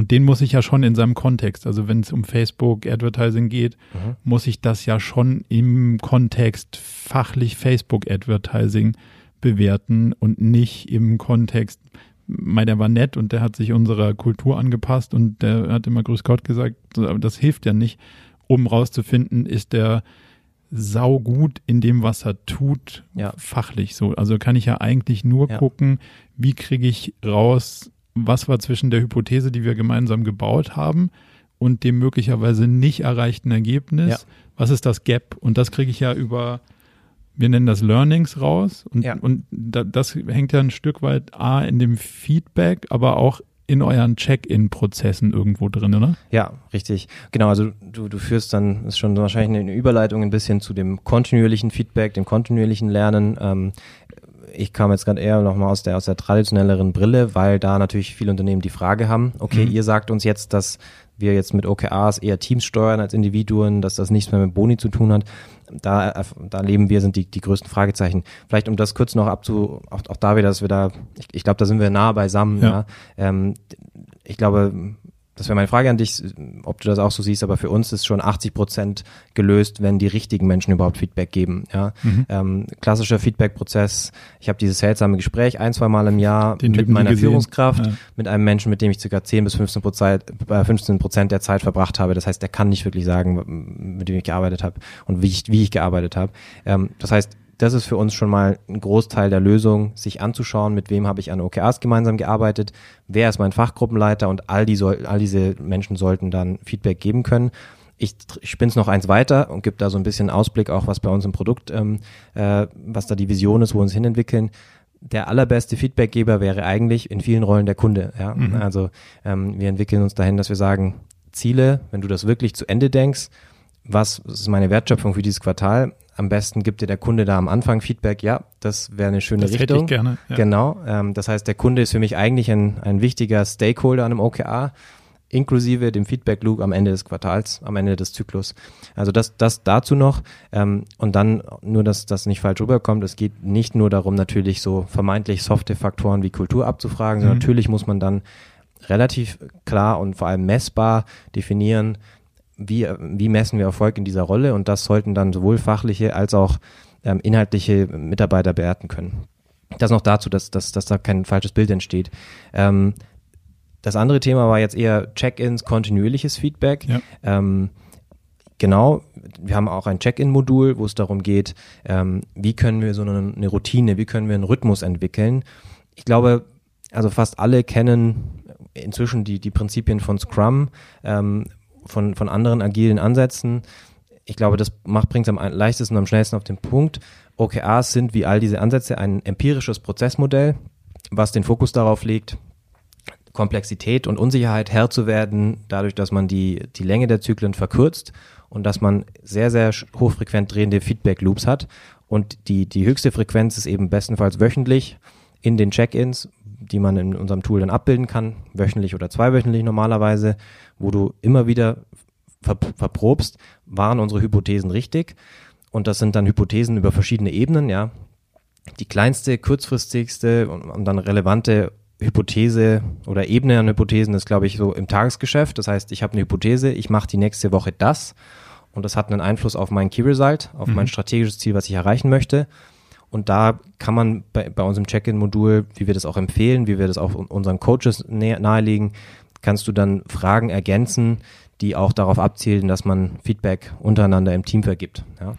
und den muss ich ja schon in seinem Kontext, also wenn es um Facebook Advertising geht, mhm. muss ich das ja schon im Kontext fachlich Facebook Advertising bewerten und nicht im Kontext, mein, der war nett und der hat sich unserer Kultur angepasst und der hat immer Grüß Gott gesagt, aber das hilft ja nicht, um rauszufinden, ist der saugut in dem, was er tut, Ja. fachlich so. Also kann ich ja eigentlich nur Ja. gucken, wie kriege ich raus, was war zwischen der Hypothese, die wir gemeinsam gebaut haben, und dem möglicherweise nicht erreichten Ergebnis. Ja. Was ist das Gap? Und das kriege ich ja über, wir nennen das Learnings raus. Und, Ja. und da, das hängt ja ein Stück weit A in dem Feedback, aber auch in euren Check-in-Prozessen irgendwo drin, oder? Ja, richtig. Genau, also du, du führst dann, ist schon wahrscheinlich eine Überleitung ein bisschen zu dem kontinuierlichen Feedback, dem kontinuierlichen Lernen. Ähm, ich kam jetzt gerade eher nochmal aus der, aus der traditionelleren Brille, weil da natürlich viele Unternehmen die Frage haben, okay, Mhm. ihr sagt uns jetzt, dass wir jetzt mit OKRs eher Teams steuern als Individuen, dass das nichts mehr mit Boni zu tun hat. Da, da leben wir, sind die, die größten Fragezeichen. Vielleicht um das kurz noch abzu, auch, auch da wieder, dass wir da, ich, ich glaube, da sind wir nah beisammen. Ja. Ja. Ähm, ich glaube, das wäre meine Frage an dich, ob du das auch so siehst, aber für uns ist schon 80 Prozent gelöst, wenn die richtigen Menschen überhaupt Feedback geben. Ja? Mhm. Ähm, klassischer Feedback-Prozess. Ich habe dieses seltsame Gespräch ein, zwei Mal im Jahr Den mit meiner gesehen. Führungskraft, Ja. mit einem Menschen, mit dem ich circa 10 bis 15 Prozent, äh, 15 Prozent der Zeit verbracht habe. Das heißt, der kann nicht wirklich sagen, mit dem ich gearbeitet habe und wie ich, wie ich gearbeitet habe. Ähm, das heißt, das ist für uns schon mal ein Großteil der Lösung, sich anzuschauen, mit wem habe ich an OKRs gemeinsam gearbeitet, wer ist mein Fachgruppenleiter und all, die soll, all diese Menschen sollten dann Feedback geben können. Ich spinne es noch eins weiter und gebe da so ein bisschen Ausblick auch, was bei uns im Produkt, ähm, äh, was da die Vision ist, wo wir uns hinentwickeln. Der allerbeste Feedbackgeber wäre eigentlich in vielen Rollen der Kunde. Ja? Mhm. Also ähm, wir entwickeln uns dahin, dass wir sagen, Ziele, wenn du das wirklich zu Ende denkst, was ist meine Wertschöpfung für dieses Quartal? Am besten gibt dir der Kunde da am Anfang Feedback, ja, das wäre eine schöne Das hätte Richtung. ich gerne. Ja. Genau. Ähm, das heißt, der Kunde ist für mich eigentlich ein, ein wichtiger Stakeholder an einem OKR, inklusive dem Feedback Loop am Ende des Quartals, am Ende des Zyklus. Also das, das dazu noch. Ähm, und dann nur, dass das nicht falsch rüberkommt. Es geht nicht nur darum, natürlich so vermeintlich softe Faktoren wie Kultur abzufragen, sondern Mhm. natürlich muss man dann relativ klar und vor allem messbar definieren, wie, wie messen wir Erfolg in dieser Rolle und das sollten dann sowohl fachliche als auch ähm, inhaltliche Mitarbeiter bewerten können. Das noch dazu, dass, dass, dass da kein falsches Bild entsteht. Ähm, das andere Thema war jetzt eher Check-ins, kontinuierliches Feedback. Ja. Ähm, genau, wir haben auch ein Check-in-Modul, wo es darum geht, ähm, wie können wir so eine, eine Routine, wie können wir einen Rhythmus entwickeln. Ich glaube, also fast alle kennen inzwischen die, die Prinzipien von Scrum, ähm, von, von anderen agilen Ansätzen. Ich glaube, das macht bringt es am leichtesten und am schnellsten auf den Punkt. OKRs sind wie all diese Ansätze ein empirisches Prozessmodell, was den Fokus darauf legt, Komplexität und Unsicherheit Herr zu werden, dadurch, dass man die, die Länge der Zyklen verkürzt und dass man sehr, sehr hochfrequent drehende Feedback-Loops hat. Und die, die höchste Frequenz ist eben bestenfalls wöchentlich in den Check-ins, die man in unserem Tool dann abbilden kann, wöchentlich oder zweiwöchentlich normalerweise, wo du immer wieder ver verprobst, waren unsere Hypothesen richtig. Und das sind dann Hypothesen über verschiedene Ebenen, ja. Die kleinste, kurzfristigste und, und dann relevante Hypothese oder Ebene an Hypothesen ist, glaube ich, so im Tagesgeschäft. Das heißt, ich habe eine Hypothese, ich mache die nächste Woche das und das hat einen Einfluss auf mein Key Result, auf Mhm. mein strategisches Ziel, was ich erreichen möchte. Und da kann man bei, bei unserem Check-in-Modul, wie wir das auch empfehlen, wie wir das auch unseren Coaches nahelegen, kannst du dann Fragen ergänzen, die auch darauf abzielen, dass man Feedback untereinander im Team vergibt. Ja.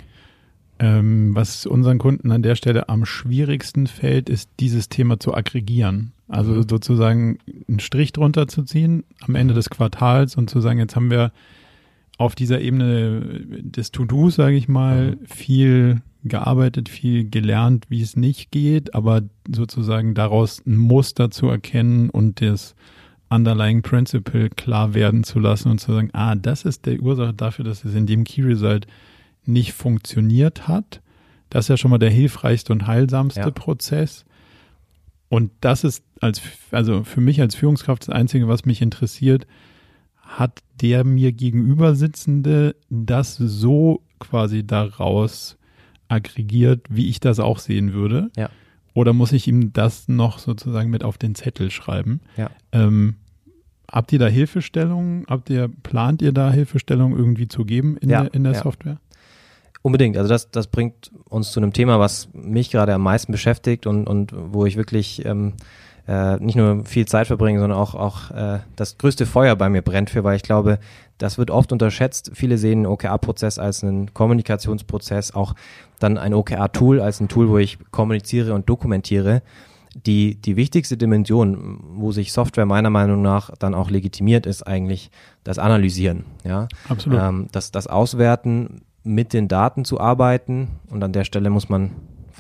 Ähm, was unseren Kunden an der Stelle am schwierigsten fällt, ist dieses Thema zu aggregieren. Also Mhm. sozusagen einen Strich drunter zu ziehen am Ende des Quartals und zu sagen, jetzt haben wir auf dieser Ebene des To-Dos, sage ich mal, Mhm. viel gearbeitet, viel gelernt, wie es nicht geht, aber sozusagen daraus ein Muster zu erkennen und das Underlying Principle klar werden zu lassen und zu sagen, ah, das ist der Ursache dafür, dass es in dem Key Result nicht funktioniert hat. Das ist ja schon mal der hilfreichste und heilsamste Ja. Prozess. Und das ist als, also für mich als Führungskraft das Einzige, was mich interessiert, hat der mir gegenüber sitzende das so quasi daraus aggregiert, wie ich das auch sehen würde? Ja. Oder muss ich ihm das noch sozusagen mit auf den Zettel schreiben? Ja. Ähm, habt ihr da Hilfestellungen? Habt ihr, plant ihr da Hilfestellungen irgendwie zu geben in Ja, der, in der ja. Software? Unbedingt. Also das, das bringt uns zu einem Thema, was mich gerade am meisten beschäftigt und, und wo ich wirklich ähm, äh, nicht nur viel Zeit verbringe, sondern auch, auch äh, das größte Feuer bei mir brennt für, weil ich glaube, das wird oft unterschätzt. Viele sehen den OKR-Prozess als einen Kommunikationsprozess, auch dann ein OKR-Tool als ein Tool, wo ich kommuniziere und dokumentiere. Die, die wichtigste Dimension, wo sich Software meiner Meinung nach dann auch legitimiert, ist eigentlich das Analysieren. Ja? Absolut. Ähm, das, das Auswerten, mit den Daten zu arbeiten. Und an der Stelle muss man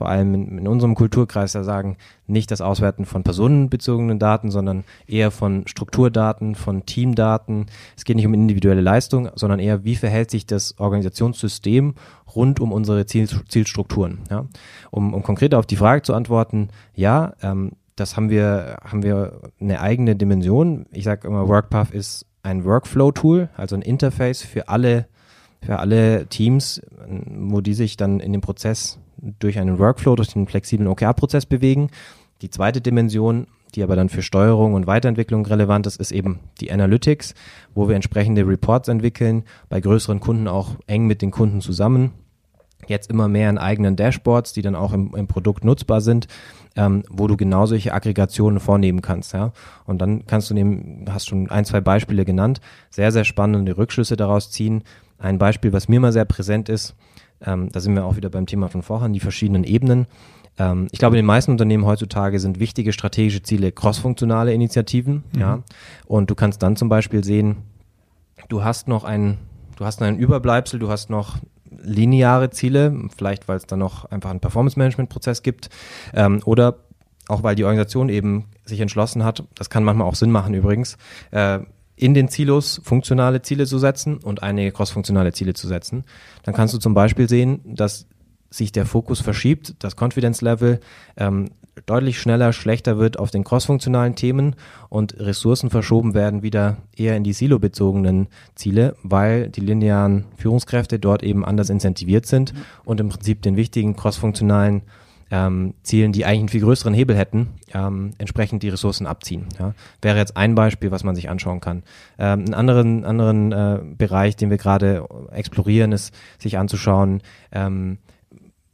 vor allem in, in, unserem Kulturkreis ja sagen, nicht das Auswerten von personenbezogenen Daten, sondern eher von Strukturdaten, von Teamdaten. Es geht nicht um individuelle Leistung, sondern eher, wie verhält sich das Organisationssystem rund um unsere Ziel, Zielstrukturen. Ja? Um, um konkreter auf die Frage zu antworten, ja, ähm, das haben wir, haben wir eine eigene Dimension. Ich sage immer, WorkPath ist ein Workflow-Tool, also ein Interface für alle, für alle Teams, wo die sich dann in dem Prozess durch einen Workflow, durch den flexiblen OKR-Prozess bewegen. Die zweite Dimension, die aber dann für Steuerung und Weiterentwicklung relevant ist, ist eben die Analytics, wo wir entsprechende Reports entwickeln, bei größeren Kunden auch eng mit den Kunden zusammen. Jetzt immer mehr in eigenen Dashboards, die dann auch im, im Produkt nutzbar sind, ähm, wo du genau solche Aggregationen vornehmen kannst. Ja? Und dann kannst du nehmen, hast schon ein, zwei Beispiele genannt, sehr, sehr spannende Rückschlüsse daraus ziehen. Ein Beispiel, was mir mal sehr präsent ist, ähm, da sind wir auch wieder beim Thema von vorhin, die verschiedenen Ebenen. Ähm, ich glaube, in den meisten Unternehmen heutzutage sind wichtige strategische Ziele crossfunktionale Initiativen. Mhm. Ja, und du kannst dann zum Beispiel sehen, du hast noch ein, du hast ein Überbleibsel, du hast noch lineare Ziele, vielleicht weil es dann noch einfach einen Performance-Management-Prozess gibt ähm, oder auch weil die Organisation eben sich entschlossen hat, das kann manchmal auch Sinn machen übrigens, äh, in den Silos funktionale Ziele zu setzen und einige crossfunktionale Ziele zu setzen. Dann kannst du zum Beispiel sehen, dass sich der Fokus verschiebt, das Confidence Level ähm, deutlich schneller, schlechter wird auf den crossfunktionalen Themen und Ressourcen verschoben werden wieder eher in die silobezogenen Ziele, weil die linearen Führungskräfte dort eben anders incentiviert sind und im Prinzip den wichtigen crossfunktionalen ähm, Zielen, die eigentlich einen viel größeren Hebel hätten, ähm, entsprechend die Ressourcen abziehen. Ja. Wäre jetzt ein Beispiel, was man sich anschauen kann. Ähm, einen anderen, anderen äh, Bereich, den wir gerade explorieren, ist sich anzuschauen, ähm,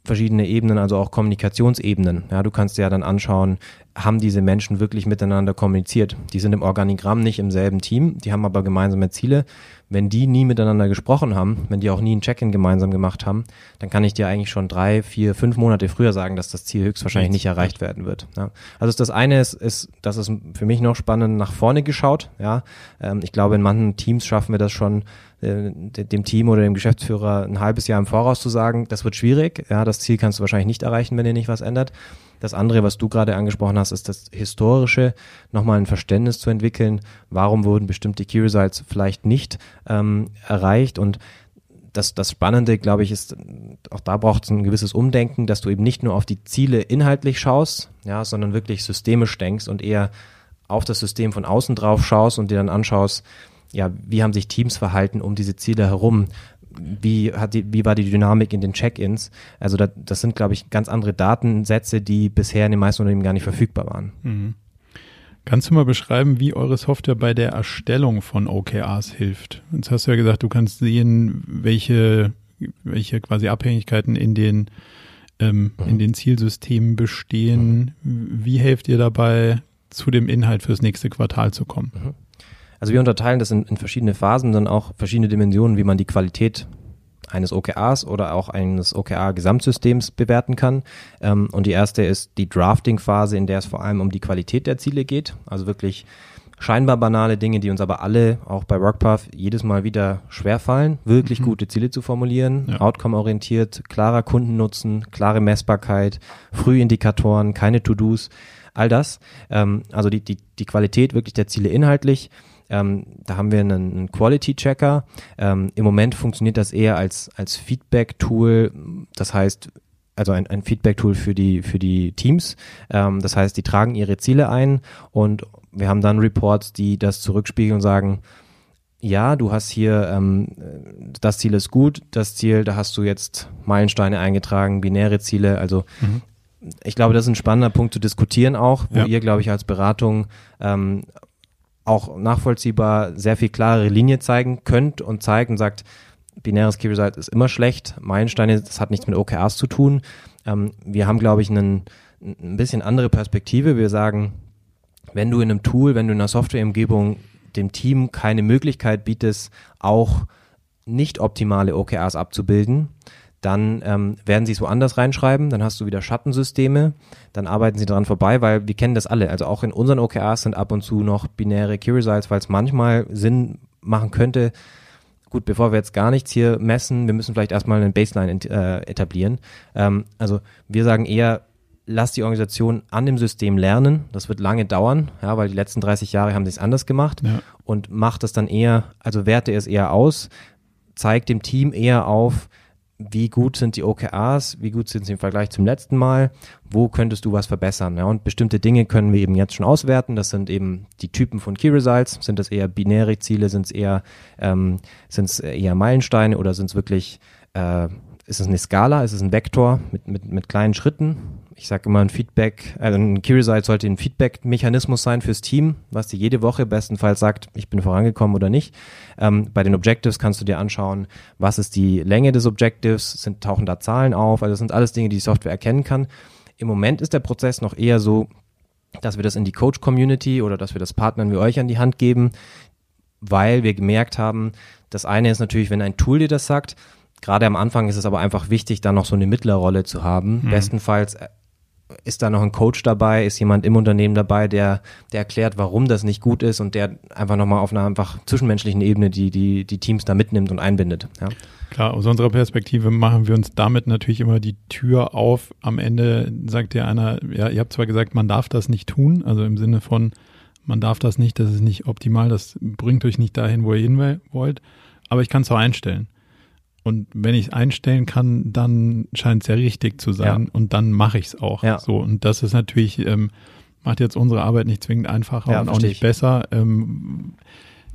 verschiedene Ebenen, also auch Kommunikationsebenen. Ja, du kannst dir ja dann anschauen, haben diese Menschen wirklich miteinander kommuniziert? Die sind im Organigramm nicht im selben Team, die haben aber gemeinsame Ziele wenn die nie miteinander gesprochen haben, wenn die auch nie ein Check-in gemeinsam gemacht haben, dann kann ich dir eigentlich schon drei, vier, fünf Monate früher sagen, dass das Ziel höchstwahrscheinlich nicht erreicht werden wird. Ja. Also das eine ist, ist, das ist für mich noch spannend nach vorne geschaut. Ja, ähm, ich glaube, in manchen Teams schaffen wir das schon, äh, dem Team oder dem Geschäftsführer ein halbes Jahr im Voraus zu sagen, das wird schwierig. Ja, das Ziel kannst du wahrscheinlich nicht erreichen, wenn ihr nicht was ändert. Das andere, was du gerade angesprochen hast, ist das Historische, nochmal ein Verständnis zu entwickeln, warum wurden bestimmte Key Results vielleicht nicht ähm, erreicht und das, das Spannende, glaube ich, ist, auch da braucht es ein gewisses Umdenken, dass du eben nicht nur auf die Ziele inhaltlich schaust, ja, sondern wirklich systemisch denkst und eher auf das System von außen drauf schaust und dir dann anschaust, ja, wie haben sich Teams verhalten um diese Ziele herum? wie, hat die, wie war die Dynamik in den Check-ins. Also da, das sind, glaube ich, ganz andere Datensätze, die bisher in den meisten Unternehmen gar nicht verfügbar waren. Mhm. Kannst du mal beschreiben, wie eure Software bei der Erstellung von OKRs hilft? Jetzt hast du ja gesagt, du kannst sehen, welche, welche quasi Abhängigkeiten in den, ähm, mhm. in den Zielsystemen bestehen. Mhm. Wie helft ihr dabei, zu dem Inhalt fürs nächste Quartal zu kommen? Mhm. Also wir unterteilen das in, in verschiedene Phasen, dann auch verschiedene Dimensionen, wie man die Qualität eines OKRs oder auch eines OKR-Gesamtsystems bewerten kann. Ähm, und die erste ist die Drafting-Phase, in der es vor allem um die Qualität der Ziele geht. Also wirklich scheinbar banale Dinge, die uns aber alle, auch bei WorkPath, jedes Mal wieder schwerfallen, wirklich mhm. gute Ziele zu formulieren, ja. outcome-orientiert, klarer Kundennutzen, klare Messbarkeit, Frühindikatoren, keine To-Dos, all das. Ähm, also die, die, die Qualität wirklich der Ziele inhaltlich ähm, da haben wir einen, einen Quality-Checker. Ähm, Im Moment funktioniert das eher als, als Feedback-Tool. Das heißt, also ein, ein Feedback-Tool für die, für die Teams. Ähm, das heißt, die tragen ihre Ziele ein und wir haben dann Reports, die das zurückspiegeln und sagen, ja, du hast hier, ähm, das Ziel ist gut, das Ziel, da hast du jetzt Meilensteine eingetragen, binäre Ziele, also mhm. ich glaube, das ist ein spannender Punkt zu diskutieren auch, wo ja. ihr, glaube ich, als Beratung ähm, auch nachvollziehbar sehr viel klarere Linie zeigen könnt und zeigt und sagt, binäres Key Result ist immer schlecht. Meilensteine, das hat nichts mit OKRs zu tun. Ähm, wir haben, glaube ich, einen, ein bisschen andere Perspektive. Wir sagen, wenn du in einem Tool, wenn du in einer Softwareumgebung dem Team keine Möglichkeit bietest, auch nicht optimale OKRs abzubilden, dann ähm, werden sie es woanders reinschreiben, dann hast du wieder Schattensysteme, dann arbeiten sie daran vorbei, weil wir kennen das alle. Also auch in unseren OKRs sind ab und zu noch binäre Key Results, weil es manchmal Sinn machen könnte, gut, bevor wir jetzt gar nichts hier messen, wir müssen vielleicht erstmal eine Baseline äh, etablieren. Ähm, also wir sagen eher, lass die Organisation an dem System lernen. Das wird lange dauern, ja, weil die letzten 30 Jahre haben sie es anders gemacht ja. und macht es dann eher, also werte es eher aus, zeigt dem Team eher auf, wie gut sind die OKRs, wie gut sind sie im Vergleich zum letzten Mal, wo könntest du was verbessern. Ja? Und bestimmte Dinge können wir eben jetzt schon auswerten. Das sind eben die Typen von Key Results. Sind das eher binäre Ziele, sind es eher, ähm, sind's eher Meilensteine oder sind es wirklich, äh, ist es eine Skala, ist es ein Vektor mit, mit, mit kleinen Schritten? Ich sage immer, ein Feedback, also ein Key-Result sollte ein Feedback-Mechanismus sein fürs Team, was dir jede Woche bestenfalls sagt, ich bin vorangekommen oder nicht. Ähm, bei den Objectives kannst du dir anschauen, was ist die Länge des Objectives, sind, tauchen da Zahlen auf, also das sind alles Dinge, die die Software erkennen kann. Im Moment ist der Prozess noch eher so, dass wir das in die Coach-Community oder dass wir das Partnern wie euch an die Hand geben, weil wir gemerkt haben, das eine ist natürlich, wenn ein Tool dir das sagt, Gerade am Anfang ist es aber einfach wichtig, da noch so eine Mittlerrolle zu haben. Mhm. Bestenfalls ist da noch ein Coach dabei, ist jemand im Unternehmen dabei, der, der erklärt, warum das nicht gut ist und der einfach nochmal auf einer einfach zwischenmenschlichen Ebene die, die, die Teams da mitnimmt und einbindet. Ja. Klar, aus unserer Perspektive machen wir uns damit natürlich immer die Tür auf. Am Ende sagt dir einer, ja, ihr habt zwar gesagt, man darf das nicht tun, also im Sinne von, man darf das nicht, das ist nicht optimal, das bringt euch nicht dahin, wo ihr hin wollt, aber ich kann es auch einstellen. Und wenn ich es einstellen kann, dann scheint es ja richtig zu sein ja. und dann mache ich es auch. Ja. So und das ist natürlich ähm, macht jetzt unsere Arbeit nicht zwingend einfacher ja, und auch nicht ich. besser. Ähm,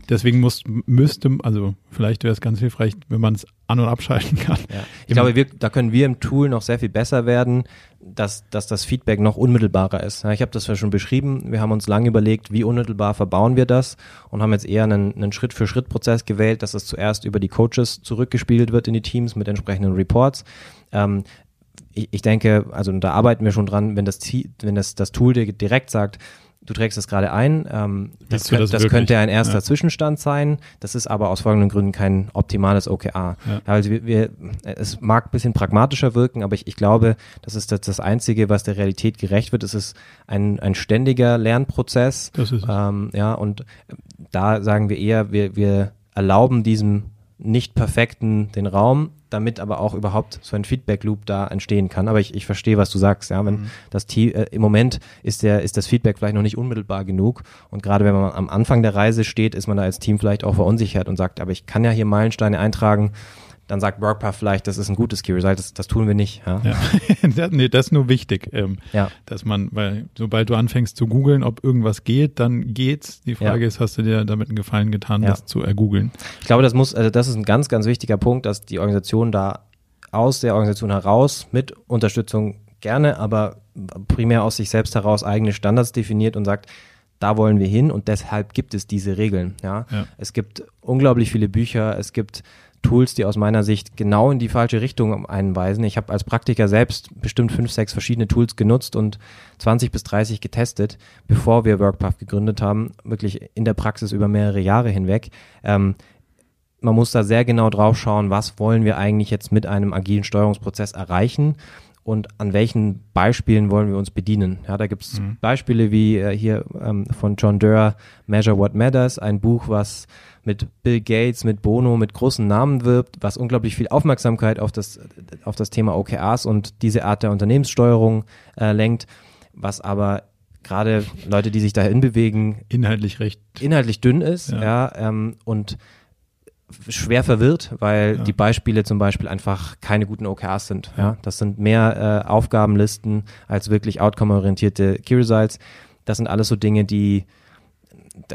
deswegen muss müsste also vielleicht wäre es ganz hilfreich, wenn man es an und abschalten kann. Ja. Ich glaube, wir, da können wir im Tool noch sehr viel besser werden, dass, dass das Feedback noch unmittelbarer ist. ich habe das ja schon beschrieben. Wir haben uns lange überlegt, wie unmittelbar verbauen wir das und haben jetzt eher einen, einen Schritt-für-Schritt-Prozess gewählt, dass das zuerst über die Coaches zurückgespielt wird in die Teams mit entsprechenden Reports. Ähm, ich, ich denke, also da arbeiten wir schon dran, wenn das, wenn das, das Tool dir direkt sagt, du trägst das gerade ein. Ähm, das, könnt, das, das könnte ein erster ja. Zwischenstand sein. Das ist aber aus folgenden Gründen kein optimales OKR. Ja. Also wir, wir, es mag ein bisschen pragmatischer wirken, aber ich, ich glaube, das ist das, das Einzige, was der Realität gerecht wird. Es ist ein, ein ständiger Lernprozess. Das ist ähm, ja, und da sagen wir eher, wir, wir erlauben diesem nicht perfekten den Raum, damit aber auch überhaupt so ein Feedback-Loop da entstehen kann. Aber ich, ich verstehe, was du sagst. Ja, wenn mhm. das Team äh, im Moment ist der ist das Feedback vielleicht noch nicht unmittelbar genug und gerade wenn man am Anfang der Reise steht, ist man da als Team vielleicht auch verunsichert und sagt, aber ich kann ja hier Meilensteine eintragen dann sagt WorkPath vielleicht, das ist ein gutes Key Result. Das, das tun wir nicht. Ja. ja. (laughs) nee, das ist nur wichtig, ähm, ja. dass man, weil sobald du anfängst zu googeln, ob irgendwas geht, dann geht's. Die Frage ja. ist, hast du dir damit einen Gefallen getan, das zu ergoogeln? Ich glaube, das muss, also das ist ein ganz, ganz wichtiger Punkt, dass die Organisation da aus der Organisation heraus mit Unterstützung gerne, aber primär aus sich selbst heraus eigene Standards definiert und sagt, da wollen wir hin und deshalb gibt es diese Regeln. Ja? ja. Es gibt unglaublich viele Bücher, es gibt Tools, die aus meiner Sicht genau in die falsche Richtung einweisen. Ich habe als Praktiker selbst bestimmt fünf, sechs verschiedene Tools genutzt und 20 bis 30 getestet, bevor wir WorkPath gegründet haben, wirklich in der Praxis über mehrere Jahre hinweg. Ähm, man muss da sehr genau drauf schauen, was wollen wir eigentlich jetzt mit einem agilen Steuerungsprozess erreichen und an welchen Beispielen wollen wir uns bedienen. Ja, da gibt es mhm. Beispiele wie äh, hier ähm, von John Durr, Measure What Matters, ein Buch, was mit Bill Gates, mit Bono, mit großen Namen wirbt, was unglaublich viel Aufmerksamkeit auf das, auf das Thema OKRs und diese Art der Unternehmenssteuerung äh, lenkt, was aber gerade Leute, die sich dahin bewegen, inhaltlich recht inhaltlich dünn ist, ja, ja ähm, und schwer verwirrt, weil ja. die Beispiele zum Beispiel einfach keine guten OKRs sind. Ja, ja? das sind mehr äh, Aufgabenlisten als wirklich outcome-orientierte Key Results. Das sind alles so Dinge, die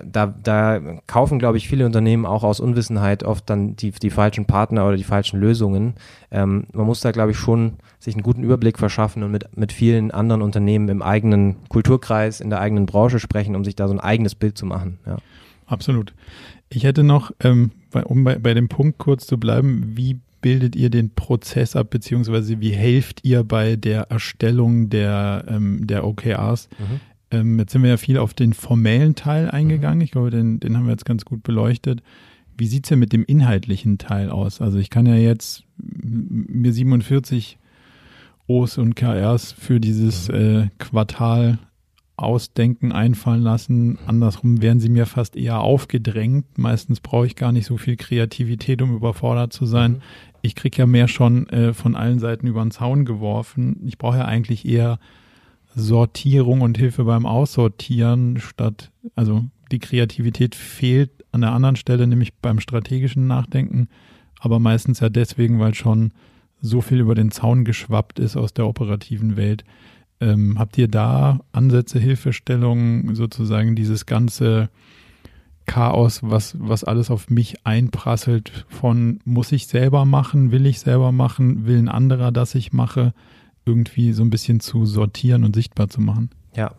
da, da kaufen, glaube ich, viele Unternehmen auch aus Unwissenheit oft dann die, die falschen Partner oder die falschen Lösungen. Ähm, man muss da, glaube ich, schon sich einen guten Überblick verschaffen und mit, mit vielen anderen Unternehmen im eigenen Kulturkreis, in der eigenen Branche sprechen, um sich da so ein eigenes Bild zu machen. Ja. Absolut. Ich hätte noch, ähm, um bei, bei dem Punkt kurz zu bleiben, wie bildet ihr den Prozess ab, beziehungsweise wie helft ihr bei der Erstellung der, ähm, der OKRs? Mhm. Ähm, jetzt sind wir ja viel auf den formellen Teil eingegangen. Ich glaube, den, den haben wir jetzt ganz gut beleuchtet. Wie sieht es denn mit dem inhaltlichen Teil aus? Also ich kann ja jetzt mir 47 O's und KRs für dieses äh, Quartal ausdenken, einfallen lassen. Andersrum werden sie mir fast eher aufgedrängt. Meistens brauche ich gar nicht so viel Kreativität, um überfordert zu sein. Mhm. Ich kriege ja mehr schon äh, von allen Seiten über den Zaun geworfen. Ich brauche ja eigentlich eher Sortierung und Hilfe beim Aussortieren statt, also die Kreativität fehlt an der anderen Stelle, nämlich beim strategischen Nachdenken, aber meistens ja deswegen, weil schon so viel über den Zaun geschwappt ist aus der operativen Welt. Ähm, habt ihr da Ansätze, Hilfestellungen, sozusagen dieses ganze Chaos, was, was alles auf mich einprasselt, von muss ich selber machen, will ich selber machen, will ein anderer, dass ich mache, irgendwie so ein bisschen zu sortieren und sichtbar zu machen? Ja.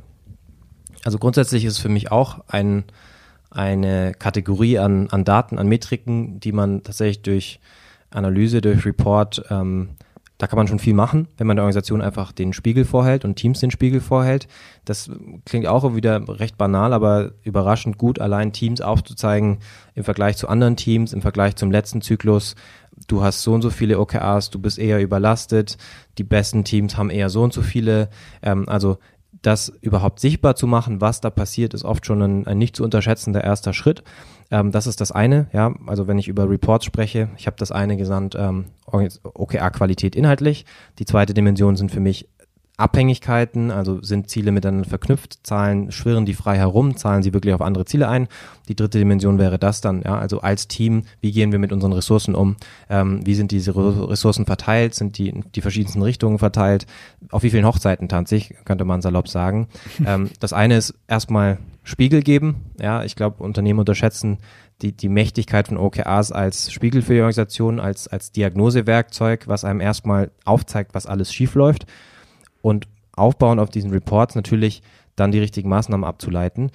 Also grundsätzlich ist es für mich auch ein, eine Kategorie an, an Daten, an Metriken, die man tatsächlich durch Analyse, durch Report ähm, da kann man schon viel machen, wenn man der Organisation einfach den Spiegel vorhält und Teams den Spiegel vorhält. Das klingt auch wieder recht banal, aber überraschend gut, allein Teams aufzuzeigen im Vergleich zu anderen Teams, im Vergleich zum letzten Zyklus. Du hast so und so viele OKRs, du bist eher überlastet, die besten Teams haben eher so und so viele. Ähm, also das überhaupt sichtbar zu machen, was da passiert, ist oft schon ein, ein nicht zu unterschätzender erster Schritt. Ähm, das ist das eine, ja. Also wenn ich über Reports spreche, ich habe das eine gesandt, ähm, OKR-Qualität inhaltlich. Die zweite Dimension sind für mich Abhängigkeiten, also sind Ziele miteinander verknüpft, Zahlen schwirren die frei herum, zahlen sie wirklich auf andere Ziele ein. Die dritte Dimension wäre das dann, ja, also als Team, wie gehen wir mit unseren Ressourcen um? Ähm, wie sind diese Ressourcen verteilt? Sind die in die verschiedensten Richtungen verteilt? Auf wie vielen Hochzeiten tanze ich, könnte man salopp sagen. (laughs) ähm, das eine ist erstmal Spiegel geben. Ja, ich glaube, Unternehmen unterschätzen die, die Mächtigkeit von OKRs als Spiegel für die Organisation, als, als Diagnosewerkzeug, was einem erstmal aufzeigt, was alles schief läuft und aufbauen auf diesen Reports natürlich dann die richtigen Maßnahmen abzuleiten.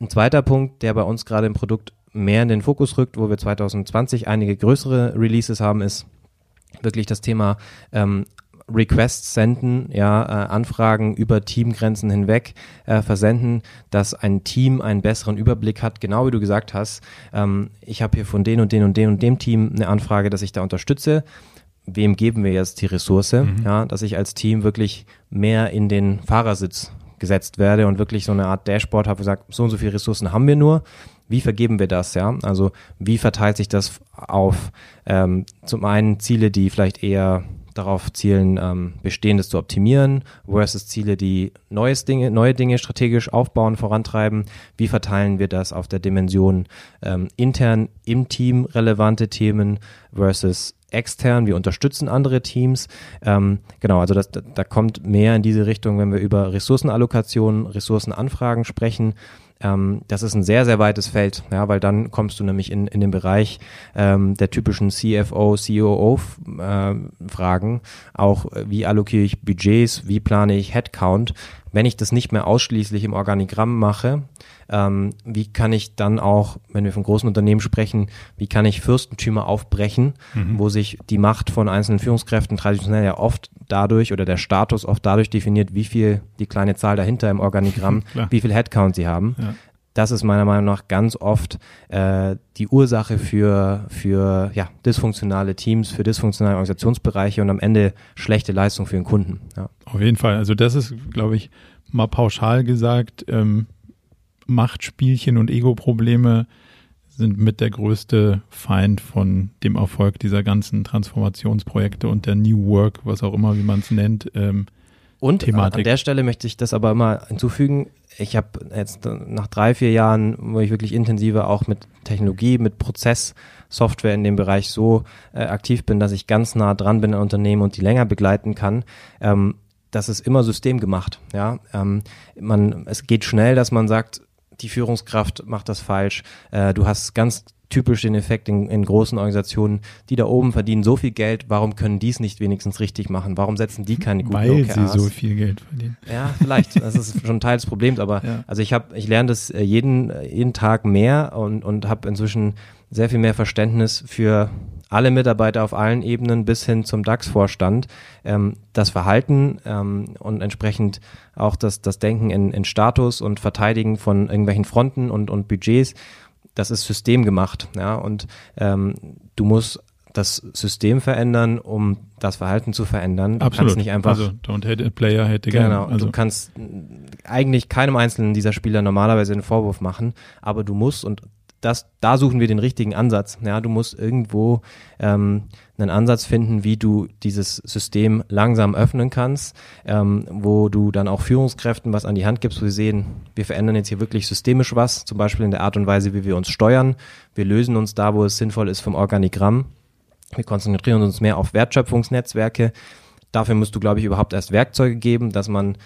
Ein zweiter Punkt, der bei uns gerade im Produkt mehr in den Fokus rückt, wo wir 2020 einige größere Releases haben, ist wirklich das Thema ähm, Requests senden, ja, äh, Anfragen über Teamgrenzen hinweg äh, versenden, dass ein Team einen besseren Überblick hat, genau wie du gesagt hast. Ähm, ich habe hier von den und den und den und dem Team eine Anfrage, dass ich da unterstütze wem geben wir jetzt die Ressource, mhm. ja, dass ich als Team wirklich mehr in den Fahrersitz gesetzt werde und wirklich so eine Art Dashboard habe, wo sagt, so und so viele Ressourcen haben wir nur. Wie vergeben wir das, ja? Also wie verteilt sich das auf ähm, zum einen Ziele, die vielleicht eher darauf zielen, ähm, Bestehendes zu optimieren, versus Ziele, die neues Dinge, neue Dinge strategisch aufbauen, vorantreiben. Wie verteilen wir das auf der Dimension ähm, intern im Team relevante Themen versus extern, wir unterstützen andere Teams. Ähm, genau, also das, da kommt mehr in diese Richtung, wenn wir über Ressourcenallokation, Ressourcenanfragen sprechen. Ähm, das ist ein sehr, sehr weites Feld, ja, weil dann kommst du nämlich in, in den Bereich ähm, der typischen CFO, COO-Fragen. Äh, auch äh, wie allokiere ich Budgets, wie plane ich Headcount. Wenn ich das nicht mehr ausschließlich im Organigramm mache, ähm, wie kann ich dann auch, wenn wir von großen Unternehmen sprechen, wie kann ich Fürstentümer aufbrechen, mhm. wo sich die Macht von einzelnen Führungskräften traditionell ja oft dadurch oder der Status oft dadurch definiert, wie viel die kleine Zahl dahinter im Organigramm, (laughs) wie viel Headcount sie haben. Ja. Das ist meiner Meinung nach ganz oft äh, die Ursache für, für ja, dysfunktionale Teams, für dysfunktionale Organisationsbereiche und am Ende schlechte Leistung für den Kunden. Ja. Auf jeden Fall. Also das ist, glaube ich, mal pauschal gesagt, ähm, Machtspielchen und Ego-Probleme sind mit der größte Feind von dem Erfolg dieser ganzen Transformationsprojekte und der New Work, was auch immer, wie man es nennt. Ähm, und Thematik. an der Stelle möchte ich das aber immer hinzufügen. Ich habe jetzt nach drei, vier Jahren, wo ich wirklich intensiver auch mit Technologie, mit Prozesssoftware in dem Bereich so äh, aktiv bin, dass ich ganz nah dran bin an Unternehmen und die länger begleiten kann, ähm, das ist immer systemgemacht. Ja, ähm, man, es geht schnell, dass man sagt, die Führungskraft macht das falsch. Äh, du hast ganz typisch den Effekt in, in großen Organisationen, die da oben verdienen so viel Geld, warum können die es nicht wenigstens richtig machen? Warum setzen die keine guten Weil OKRs? sie so viel Geld verdienen. Ja, vielleicht. Das ist schon Teil des Problems, aber (laughs) Ja. also ich habe, ich lerne das äh, jeden, jeden Tag mehr und, und habe inzwischen sehr viel mehr Verständnis für alle Mitarbeiter auf allen Ebenen bis hin zum DAX-Vorstand, ähm, das Verhalten ähm, und entsprechend auch das, das Denken in, in Status und Verteidigen von irgendwelchen Fronten und, und Budgets, das ist systemgemacht. Ja, und ähm, du musst das System verändern, um das Verhalten zu verändern. Du Absolut. kannst nicht einfach also don't hate a player, hate a game. Genau, Also, du kannst eigentlich keinem einzelnen dieser Spieler normalerweise einen Vorwurf machen, aber du musst und das, da suchen wir den richtigen Ansatz. Ja, du musst irgendwo ähm, einen Ansatz finden, wie du dieses System langsam öffnen kannst, ähm, wo du dann auch Führungskräften was an die Hand gibst, wo sie sehen, wir verändern jetzt hier wirklich systemisch was, zum Beispiel in der Art und Weise, wie wir uns steuern. Wir lösen uns da, wo es sinnvoll ist, vom Organigramm. Wir konzentrieren uns mehr auf Wertschöpfungsnetzwerke. Dafür musst du, glaube ich, überhaupt erst Werkzeuge geben, dass man,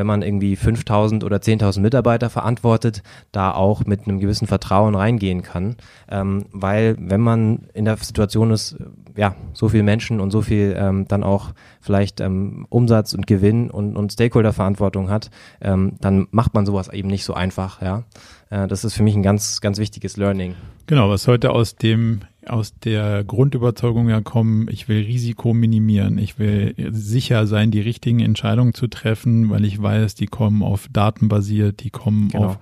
wenn man irgendwie 5000 oder 10.000 Mitarbeiter verantwortet, da auch mit einem gewissen Vertrauen reingehen kann. Ähm, weil wenn man in der Situation ist, ja, so viel Menschen und so viel ähm, dann auch vielleicht ähm, Umsatz und Gewinn und, und Stakeholder-Verantwortung hat, ähm, dann macht man sowas eben nicht so einfach, ja. Äh, das ist für mich ein ganz, ganz wichtiges Learning. Genau, was heute aus dem aus der Grundüberzeugung ja kommen, ich will Risiko minimieren, ich will sicher sein, die richtigen Entscheidungen zu treffen, weil ich weiß, die kommen auf Daten basiert, die kommen Genau. auf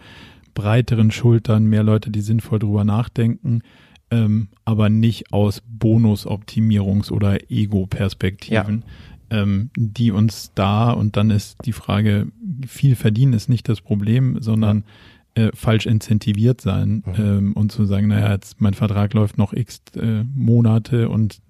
breiteren Schultern, mehr Leute, die sinnvoll drüber nachdenken, ähm, aber nicht aus Bonusoptimierungs- oder Ego-Perspektiven, ähm, die uns da, und dann ist die Frage, viel verdienen ist nicht das Problem, sondern äh, falsch incentiviert sein Mhm. ähm, und zu sagen, naja, jetzt mein Vertrag läuft noch x äh, Monate und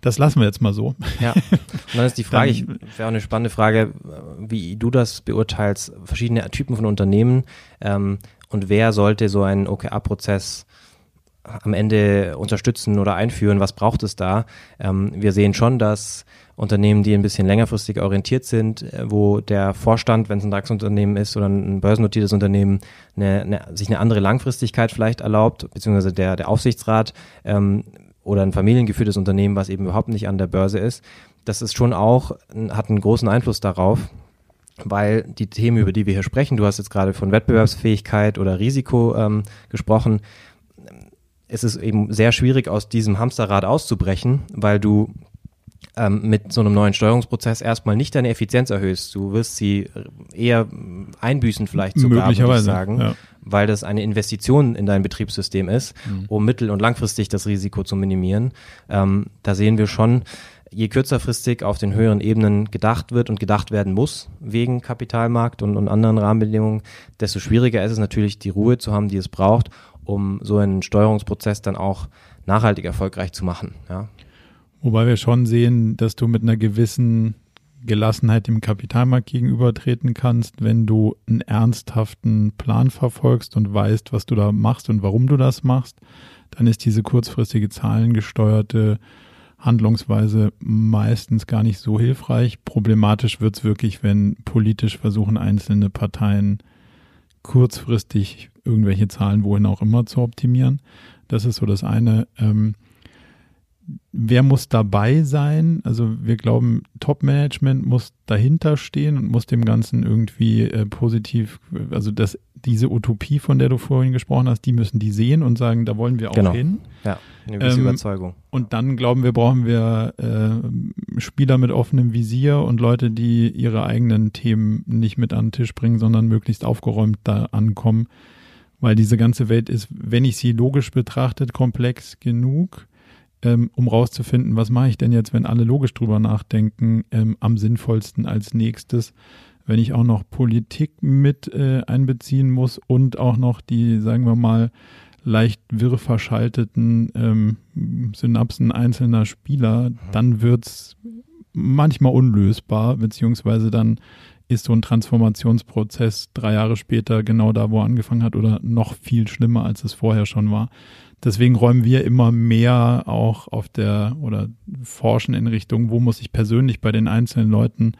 das lassen wir jetzt mal so. Ja. (laughs) Und dann ist die Frage, ich Dann- wäre auch eine spannende Frage, wie du das beurteilst, verschiedene Typen von Unternehmen ähm, und wer sollte so einen OKR-Prozess am Ende unterstützen oder einführen, was braucht es da? Ähm, wir sehen schon, dass Unternehmen, die ein bisschen längerfristig orientiert sind, äh, wo der Vorstand, wenn es ein DAX-Unternehmen ist oder ein börsennotiertes Unternehmen, eine, eine, sich eine andere Langfristigkeit vielleicht erlaubt, beziehungsweise der, der Aufsichtsrat ähm, oder ein familiengeführtes Unternehmen, was eben überhaupt nicht an der Börse ist, das ist schon auch, hat einen großen Einfluss darauf, weil die Themen, über die wir hier sprechen, du hast jetzt gerade von Wettbewerbsfähigkeit oder Risiko ähm, gesprochen, es ist eben sehr schwierig, aus diesem Hamsterrad auszubrechen, weil du ähm, mit so einem neuen Steuerungsprozess erstmal nicht deine Effizienz erhöhst. Du wirst sie eher einbüßen vielleicht sogar, würde ich sagen, ja. weil das eine Investition in dein Betriebssystem ist, um mittel- und langfristig das Risiko zu minimieren. Ähm, da sehen wir schon, je kürzerfristig auf den höheren Ebenen gedacht wird und gedacht werden muss, wegen Kapitalmarkt und, und anderen Rahmenbedingungen, desto schwieriger ist es natürlich, die Ruhe zu haben, die es braucht, um so einen Steuerungsprozess dann auch nachhaltig erfolgreich zu machen. Ja. Wobei wir schon sehen, dass du mit einer gewissen Gelassenheit dem Kapitalmarkt gegenübertreten kannst, wenn du einen ernsthaften Plan verfolgst und weißt, was du da machst und warum du das machst, dann ist diese kurzfristige zahlengesteuerte Handlungsweise meistens gar nicht so hilfreich. Problematisch wird's wirklich, wenn politisch versuchen, einzelne Parteien kurzfristig irgendwelche Zahlen wohin auch immer zu optimieren. Das ist so das eine. Ähm, wer muss dabei sein? Also wir glauben, Top-Management muss dahinter stehen und muss dem Ganzen irgendwie äh, positiv, also das, diese Utopie, von der du vorhin gesprochen hast, die müssen die sehen und sagen, da wollen wir auch Genau. hin. Ja, eine gewisse Ähm, Überzeugung. Und dann glauben wir, brauchen wir äh, Spieler mit offenem Visier und Leute, die ihre eigenen Themen nicht mit an den Tisch bringen, sondern möglichst aufgeräumt da ankommen. Weil diese ganze Welt ist, wenn ich sie logisch betrachtet, komplex genug, ähm, um rauszufinden, was mache ich denn jetzt, wenn alle logisch drüber nachdenken, ähm, am sinnvollsten als nächstes. Wenn ich auch noch Politik mit äh, einbeziehen muss und auch noch die, sagen wir mal, leicht wirr verschalteten ähm, Synapsen einzelner Spieler, dann wird's manchmal unlösbar, beziehungsweise dann ist so ein Transformationsprozess drei Jahre später genau da, wo er angefangen hat oder noch viel schlimmer, als es vorher schon war. Deswegen räumen wir immer mehr auch auf der oder forschen in Richtung, wo muss ich persönlich bei den einzelnen Leuten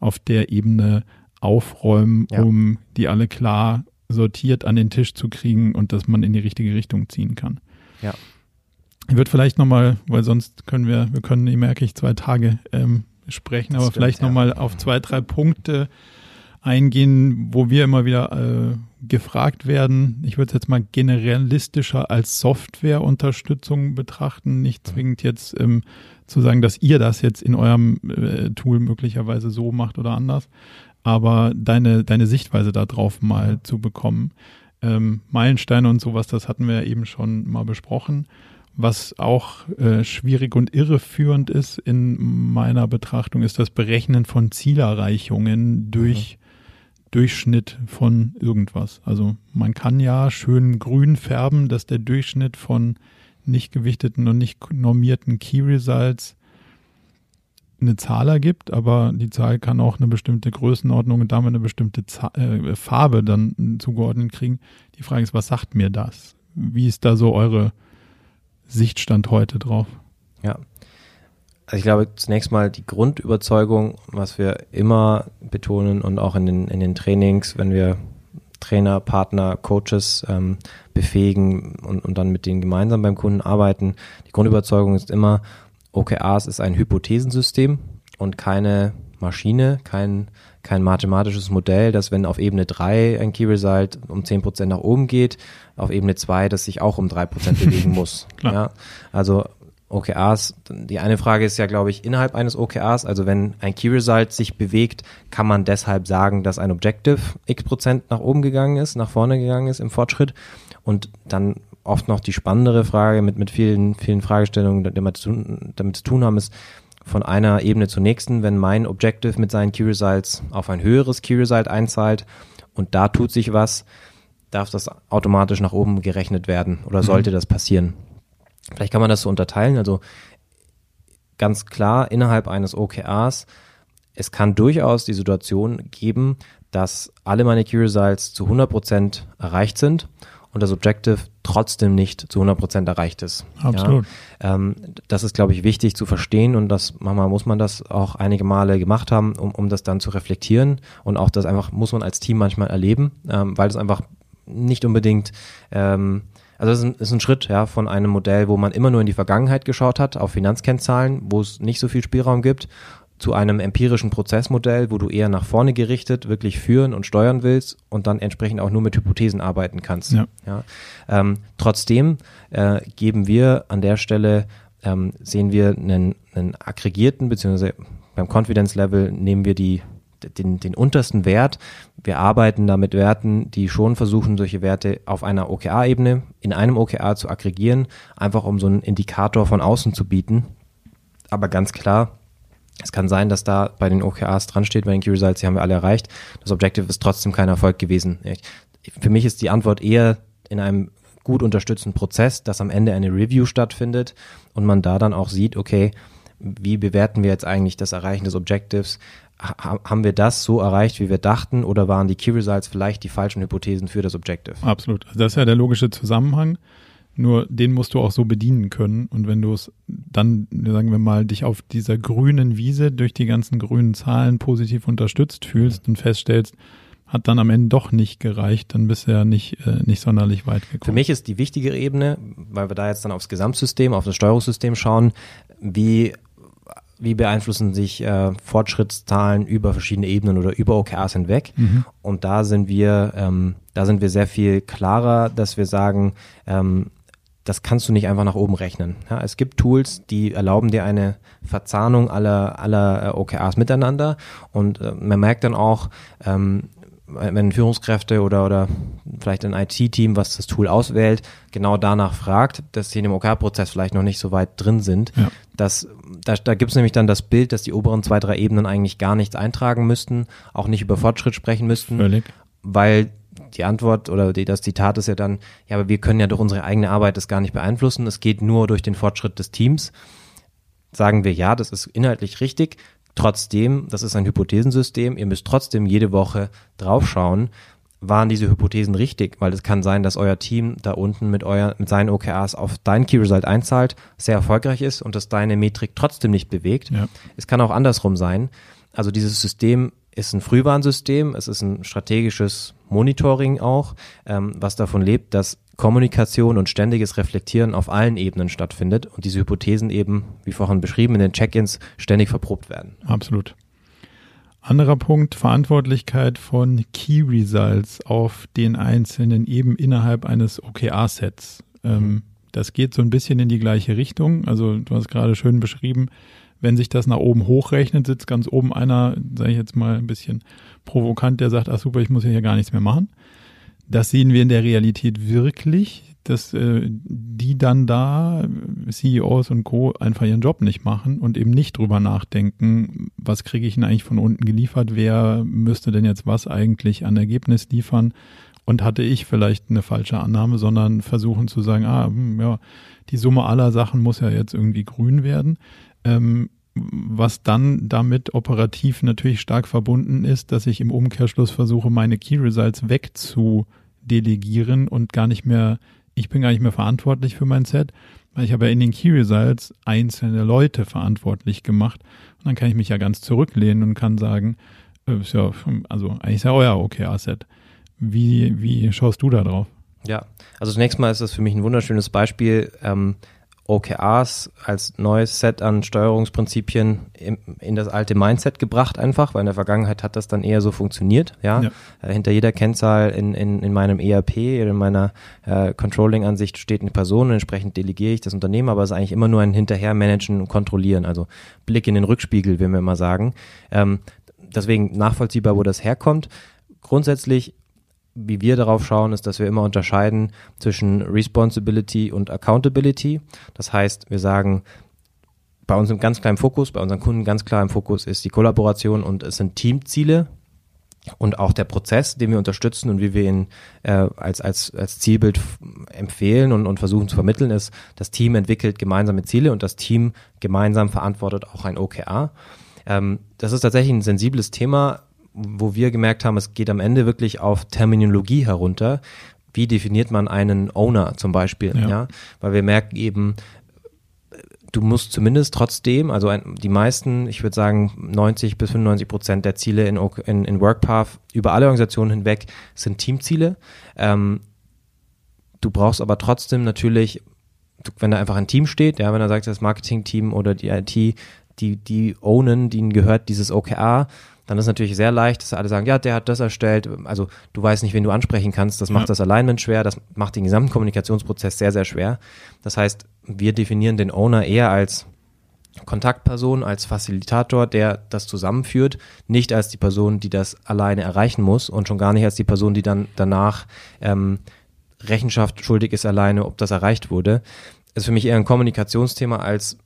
auf der Ebene aufräumen, Ja. um die alle klar sortiert an den Tisch zu kriegen und dass man in die richtige Richtung ziehen kann. Ja. Ich würde vielleicht nochmal, weil sonst können wir, wir können, ich merke ich, zwei Tage ähm, sprechen, Das aber stimmt, vielleicht ja. nochmal auf zwei, drei Punkte eingehen, wo wir immer wieder äh, gefragt werden. Ich würde es jetzt mal generalistischer als Softwareunterstützung betrachten, nicht zwingend jetzt ähm, zu sagen, dass ihr das jetzt in eurem äh, Tool möglicherweise so macht oder anders, aber deine, deine Sichtweise darauf mal zu bekommen. Ähm, Meilensteine und sowas, das hatten wir ja eben schon mal besprochen. Was auch äh, schwierig und irreführend ist in meiner Betrachtung, ist das Berechnen von Zielerreichungen durch Durchschnitt von irgendwas. Also man kann ja schön grün färben, dass der Durchschnitt von nicht gewichteten und nicht normierten Key Results eine Zahl ergibt, aber die Zahl kann auch eine bestimmte Größenordnung und damit eine bestimmte Za äh, Farbe dann zugeordnet kriegen. Die Frage ist, was sagt mir das? Wie ist da so eure Sichtstand heute drauf? Ja. Also ich glaube zunächst mal die Grundüberzeugung, was wir immer betonen und auch in den, in den Trainings, wenn wir Trainer, Partner, Coaches ähm, befähigen und, und dann mit denen gemeinsam beim Kunden arbeiten. Die Grundüberzeugung ist immer, OKRs ist ein Hypothesensystem und keine Maschine, kein, kein mathematisches Modell, das wenn auf Ebene 3 ein Key Result um 10% nach oben geht, auf Ebene 2 das sich auch um 3% (laughs) bewegen muss. Klar. Ja, also OKRs, die eine Frage ist ja, glaube ich, innerhalb eines OKRs, also wenn ein Key Result sich bewegt, kann man deshalb sagen, dass ein Objective x Prozent nach oben gegangen ist, nach vorne gegangen ist im Fortschritt? Und dann oft noch die spannendere Frage mit, mit vielen, vielen Fragestellungen, die damit zu, damit zu tun haben, ist von einer Ebene zur nächsten, wenn mein Objective mit seinen Key Results auf ein höheres Key Result einzahlt und da tut sich was, darf das automatisch nach oben gerechnet werden oder sollte das passieren. Vielleicht kann man das so unterteilen, also ganz klar innerhalb eines OKRs, es kann durchaus die Situation geben, dass alle meine Key Results zu 100% erreicht sind und das Objective trotzdem nicht zu 100% erreicht ist. Absolut. Ja, ähm, das ist, glaube ich, wichtig zu verstehen und das manchmal muss man das auch einige Male gemacht haben, um, um das dann zu reflektieren und auch das einfach muss man als Team manchmal erleben, ähm, weil es einfach nicht unbedingt ähm, also es ist ein, ist ein Schritt ja, von einem Modell, wo man immer nur in die Vergangenheit geschaut hat, auf Finanzkennzahlen, wo es nicht so viel Spielraum gibt, zu einem empirischen Prozessmodell, wo du eher nach vorne gerichtet wirklich führen und steuern willst und dann entsprechend auch nur mit Hypothesen arbeiten kannst. Ja. Ja. Ähm, trotzdem äh, geben wir an der Stelle, ähm, sehen wir einen, einen aggregierten, beziehungsweise beim Confidence Level nehmen wir die, den, den untersten Wert. Wir arbeiten da mit Werten, die schon versuchen, solche Werte auf einer OKR-Ebene in einem OKR zu aggregieren, einfach um so einen Indikator von außen zu bieten. Aber ganz klar, es kann sein, dass da bei den OKRs dran steht, bei den Key Results, die haben wir alle erreicht. Das Objective ist trotzdem kein Erfolg gewesen. Für mich ist die Antwort eher in einem gut unterstützten Prozess, dass am Ende eine Review stattfindet und man da dann auch sieht, okay, wie bewerten wir jetzt eigentlich das Erreichen des Objectives? Ha haben wir das so erreicht, wie wir dachten, oder waren die Key Results vielleicht die falschen Hypothesen für das Objective? Absolut. Also das ist ja der logische Zusammenhang. Nur den musst du auch so bedienen können. Und wenn du es dann, sagen wir mal, dich auf dieser grünen Wiese durch die ganzen grünen Zahlen positiv unterstützt fühlst und feststellst, hat dann am Ende doch nicht gereicht, dann bist du ja nicht, äh, nicht sonderlich weit gekommen. Für mich ist die wichtigere Ebene, weil wir da jetzt dann aufs Gesamtsystem, auf das Steuerungssystem schauen, wie, wie beeinflussen sich äh, Fortschrittszahlen über verschiedene Ebenen oder über OKRs hinweg. Mhm. Und da sind wir, ähm, da sind wir sehr viel klarer, dass wir sagen, ähm, das kannst du nicht einfach nach oben rechnen. Ja, es gibt Tools, die erlauben dir eine Verzahnung aller, aller äh, OKRs miteinander und äh, man merkt dann auch, ähm, wenn Führungskräfte oder, oder vielleicht ein IT-Team, was das Tool auswählt, genau danach fragt, dass sie in dem OKR-Prozess vielleicht noch nicht so weit drin sind. Ja. Das, da da gibt es nämlich dann das Bild, dass die oberen zwei, drei Ebenen eigentlich gar nichts eintragen müssten, auch nicht über Fortschritt sprechen müssten Völlig. weil die Antwort oder die, das Zitat ist ja dann, ja, aber wir können ja durch unsere eigene Arbeit das gar nicht beeinflussen. Es geht nur durch den Fortschritt des Teams. Sagen wir ja, das ist inhaltlich richtig. Trotzdem, das ist ein Hypothesensystem. Ihr müsst trotzdem jede Woche draufschauen, waren diese Hypothesen richtig? Weil es kann sein, dass euer Team da unten mit, euer, mit seinen OKRs auf dein Key Result einzahlt, sehr erfolgreich ist und dass deine Metrik trotzdem nicht bewegt. Ja. Es kann auch andersrum sein. Also dieses System ist ein Frühwarnsystem, es ist ein strategisches Monitoring auch, ähm, was davon lebt, dass Kommunikation und ständiges Reflektieren auf allen Ebenen stattfindet und diese Hypothesen eben, wie vorhin beschrieben, in den Check-ins ständig verprobt werden. Absolut. Anderer Punkt, Verantwortlichkeit von Key Results auf den einzelnen eben innerhalb eines OKR-Sets. Ähm, mhm. das geht so ein bisschen in die gleiche Richtung. Also du hast gerade schön beschrieben, wenn sich das nach oben hochrechnet, sitzt ganz oben einer, sage ich jetzt mal ein bisschen provokant, der sagt, ach super, ich muss hier gar nichts mehr machen. Das sehen wir in der Realität wirklich, dass äh, die dann da, CEOs und Co., einfach ihren Job nicht machen und eben nicht drüber nachdenken, was kriege ich denn eigentlich von unten geliefert, wer müsste denn jetzt was eigentlich an Ergebnis liefern und hatte ich vielleicht eine falsche Annahme, sondern versuchen zu sagen, ah, hm, ja, die Summe aller Sachen muss ja jetzt irgendwie grün werden. Ähm, was dann damit operativ natürlich stark verbunden ist, dass ich im Umkehrschluss versuche, meine Key Results wegzudelegieren und gar nicht mehr, ich bin gar nicht mehr verantwortlich für mein Set, weil ich habe ja in den Key Results einzelne Leute verantwortlich gemacht und dann kann ich mich ja ganz zurücklehnen und kann sagen, äh, ist ja, also eigentlich ist ja euer OKR-Set. Wie, wie schaust du da drauf? Ja, also zunächst mal ist das für mich ein wunderschönes Beispiel. Ähm, OKRs als neues Set an Steuerungsprinzipien in, in, das alte Mindset gebracht einfach, weil in der Vergangenheit hat das dann eher so funktioniert, ja. ja. Äh, hinter jeder Kennzahl in, in, in meinem ERP oder in meiner äh, Controlling-Ansicht steht eine Person, entsprechend delegiere ich das Unternehmen, aber es ist eigentlich immer nur ein Hinterhermanagen und Kontrollieren, also Blick in den Rückspiegel, will wir mal sagen. Ähm, deswegen nachvollziehbar, wo das herkommt. Grundsätzlich wie wir darauf schauen, ist, dass wir immer unterscheiden zwischen Responsibility und Accountability. Das heißt, wir sagen, bei uns im ganz kleinen Fokus, bei unseren Kunden ganz klar im Fokus ist die Kollaboration und es sind Teamziele und auch der Prozess, den wir unterstützen und wie wir ihn äh, als, als, als Zielbild empfehlen und, und versuchen zu vermitteln, ist, das Team entwickelt gemeinsame Ziele und das Team gemeinsam verantwortet auch ein OKR. Ähm, das ist tatsächlich ein sensibles Thema, wo wir gemerkt haben, es geht am Ende wirklich auf Terminologie herunter. Wie definiert man einen Owner zum Beispiel? Ja. ja? Weil wir merken eben, du musst zumindest trotzdem, also ein, die meisten, ich würde sagen 90 bis 95 Prozent der Ziele in, in, in WorkPath über alle Organisationen hinweg sind Teamziele. Ähm, du brauchst aber trotzdem natürlich, wenn da einfach ein Team steht, ja, wenn da sagt das Marketing-Team oder die IT, die, die ownen, denen gehört dieses OKR, dann ist es natürlich sehr leicht, dass alle sagen, ja, der hat das erstellt. Also du weißt nicht, wen du ansprechen kannst. Das macht ja. das Alignment schwer, das macht den gesamten Kommunikationsprozess sehr, sehr schwer. Das heißt, wir definieren den Owner eher als Kontaktperson, als Facilitator, der das zusammenführt, nicht als die Person, die das alleine erreichen muss und schon gar nicht als die Person, die dann danach ähm, Rechenschaft schuldig ist alleine, ob das erreicht wurde. Ist für mich eher ein Kommunikationsthema als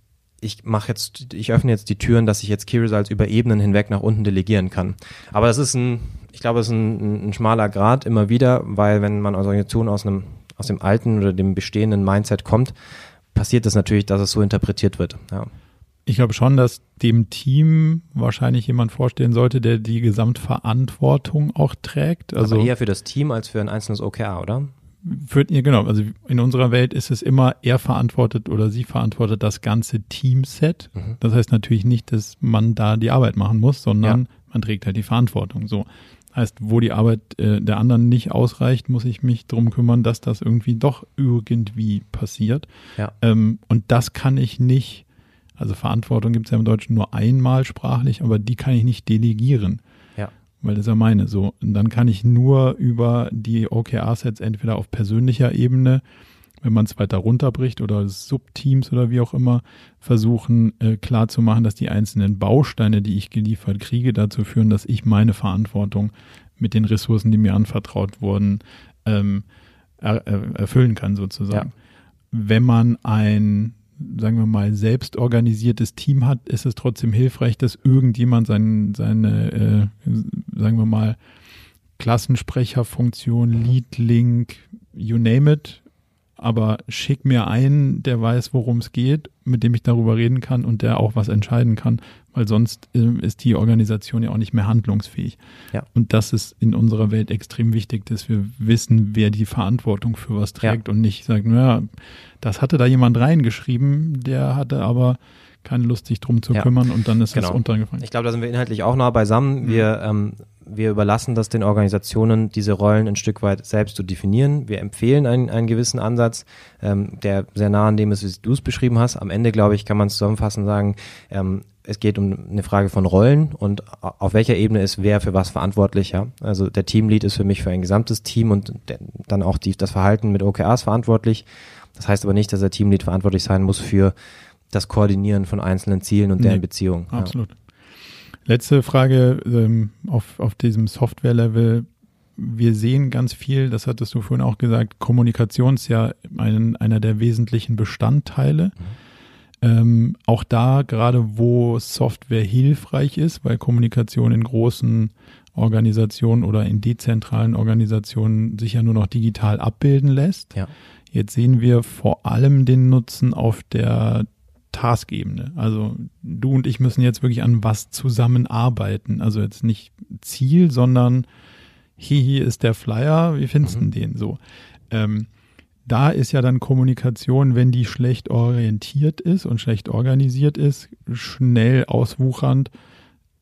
ich mache jetzt, ich öffne jetzt die Türen, dass ich jetzt Key Results über Ebenen hinweg nach unten delegieren kann. Aber das ist ein, ich glaube, es ist ein, ein schmaler Grad immer wieder, weil wenn man als Organisation aus einem, aus dem alten oder dem bestehenden Mindset kommt, passiert es das natürlich, dass es so interpretiert wird. Ja. Ich glaube schon, dass dem Team wahrscheinlich jemand vorstehen sollte, der die Gesamtverantwortung auch trägt. Also Aber eher für das Team als für ein einzelnes OKR, oder? Führt ihr, genau, also in unserer Welt ist es immer, er verantwortet oder sie verantwortet das ganze Teamset. Mhm. Das heißt natürlich nicht, dass man da die Arbeit machen muss, sondern ja. man trägt halt die Verantwortung. So. Heißt, wo die Arbeit äh, der anderen nicht ausreicht, muss ich mich drum kümmern, dass das irgendwie doch irgendwie passiert. Ja. Ähm, und das kann ich nicht, also Verantwortung gibt es ja im Deutschen nur einmal sprachlich, aber die kann ich nicht delegieren weil das ist ja meine so. Und dann kann ich nur über die OKR-Sets entweder auf persönlicher Ebene, wenn man es weiter runterbricht oder Subteams oder wie auch immer, versuchen äh, klar zu machen, dass die einzelnen Bausteine, die ich geliefert kriege, dazu führen, dass ich meine Verantwortung mit den Ressourcen, die mir anvertraut wurden, ähm, er, erfüllen kann sozusagen. Ja. Wenn man ein sagen wir mal, selbst organisiertes Team hat, ist es trotzdem hilfreich, dass irgendjemand sein, seine, äh, sagen wir mal, Klassensprecherfunktion, Lead Link, you name it, aber schick mir einen, der weiß, worum es geht, mit dem ich darüber reden kann und der auch was entscheiden kann, weil sonst äh, ist die Organisation ja auch nicht mehr handlungsfähig. Ja. Und das ist in unserer Welt extrem wichtig, dass wir wissen, wer die Verantwortung für was trägt ja. und nicht sagen, naja, das hatte da jemand reingeschrieben, der hatte aber keine Lust, sich drum zu ja. kümmern und dann ist genau. es untergefallen. Ich glaube, da sind wir inhaltlich auch nah beisammen. Mhm. Wir, ähm, wir überlassen das den Organisationen, diese Rollen ein Stück weit selbst zu definieren. Wir empfehlen einen, einen gewissen Ansatz, ähm, der sehr nah an dem ist, wie du es beschrieben hast. Am Ende, glaube ich, kann man zusammenfassend sagen, ähm, es geht um eine Frage von Rollen und auf welcher Ebene ist wer für was verantwortlich. Ja? Also der Teamlead ist für mich für ein gesamtes Team und dann auch die, das Verhalten mit OKRs verantwortlich. Das heißt aber nicht, dass der Teamlead verantwortlich sein muss für das Koordinieren von einzelnen Zielen und deren nee, Beziehungen. Absolut. Ja. Letzte Frage ähm, auf, auf diesem Software-Level. Wir sehen ganz viel, das hattest du vorhin auch gesagt, Kommunikation ist ja ein, einer der wesentlichen Bestandteile. Mhm. Ähm, auch da, gerade wo Software hilfreich ist, weil Kommunikation in großen Organisationen oder in dezentralen Organisationen sich ja nur noch digital abbilden lässt. Ja. Jetzt sehen wir vor allem den Nutzen auf der Task-Ebene. Also du und ich müssen jetzt wirklich an was zusammenarbeiten. Also jetzt nicht Ziel, sondern hier, hier ist der Flyer, wie findest du mhm. den so? Ähm, da ist ja dann Kommunikation, wenn die schlecht orientiert ist und schlecht organisiert ist, schnell auswuchernd.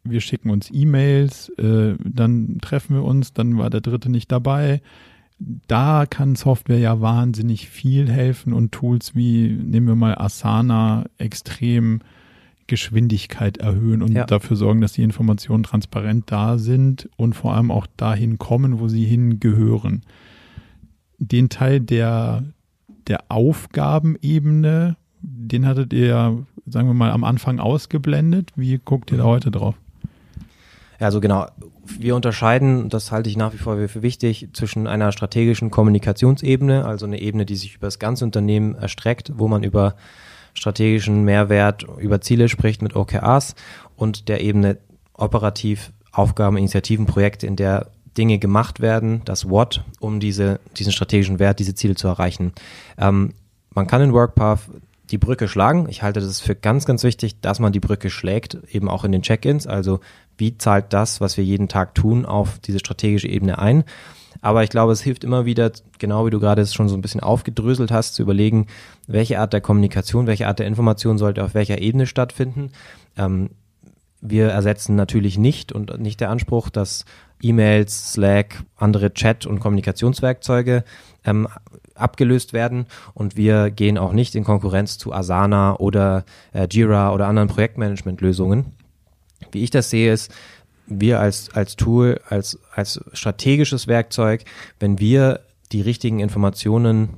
Wir schicken uns E-Mails, äh, dann treffen wir uns, dann war der dritte nicht dabei da kann Software ja wahnsinnig viel helfen und Tools wie, nehmen wir mal Asana, extrem Geschwindigkeit erhöhen und ja. dafür sorgen, dass die Informationen transparent da sind und vor allem auch dahin kommen, wo sie hingehören. Den Teil der, der Aufgabenebene, den hattet ihr ja, sagen wir mal, am Anfang ausgeblendet. Wie guckt ihr da heute drauf? Also genau, wir unterscheiden, das halte ich nach wie vor für wichtig, zwischen einer strategischen Kommunikationsebene, also eine Ebene, die sich über das ganze Unternehmen erstreckt, wo man über strategischen Mehrwert, über Ziele spricht mit OKRs und der Ebene operativ Aufgaben, Initiativen, Projekte, in der Dinge gemacht werden, das What, um diese, diesen strategischen Wert, diese Ziele zu erreichen. Ähm, man kann in WorkPath die Brücke schlagen. Ich halte das für ganz, ganz wichtig, dass man die Brücke schlägt, eben auch in den Check-ins. Also wie zahlt das, was wir jeden Tag tun, auf diese strategische Ebene ein. Aber ich glaube, es hilft immer wieder, genau wie du gerade es schon so ein bisschen aufgedröselt hast, zu überlegen, welche Art der Kommunikation, welche Art der Information sollte auf welcher Ebene stattfinden. Ähm, wir ersetzen natürlich nicht und nicht der Anspruch, dass E-Mails, Slack, andere Chat- und Kommunikationswerkzeuge ähm, abgelöst werden und wir gehen auch nicht in Konkurrenz zu Asana oder äh, Jira oder anderen Projektmanagement-Lösungen. Wie ich das sehe, ist, wir als, als Tool, als, als strategisches Werkzeug, wenn wir die richtigen Informationen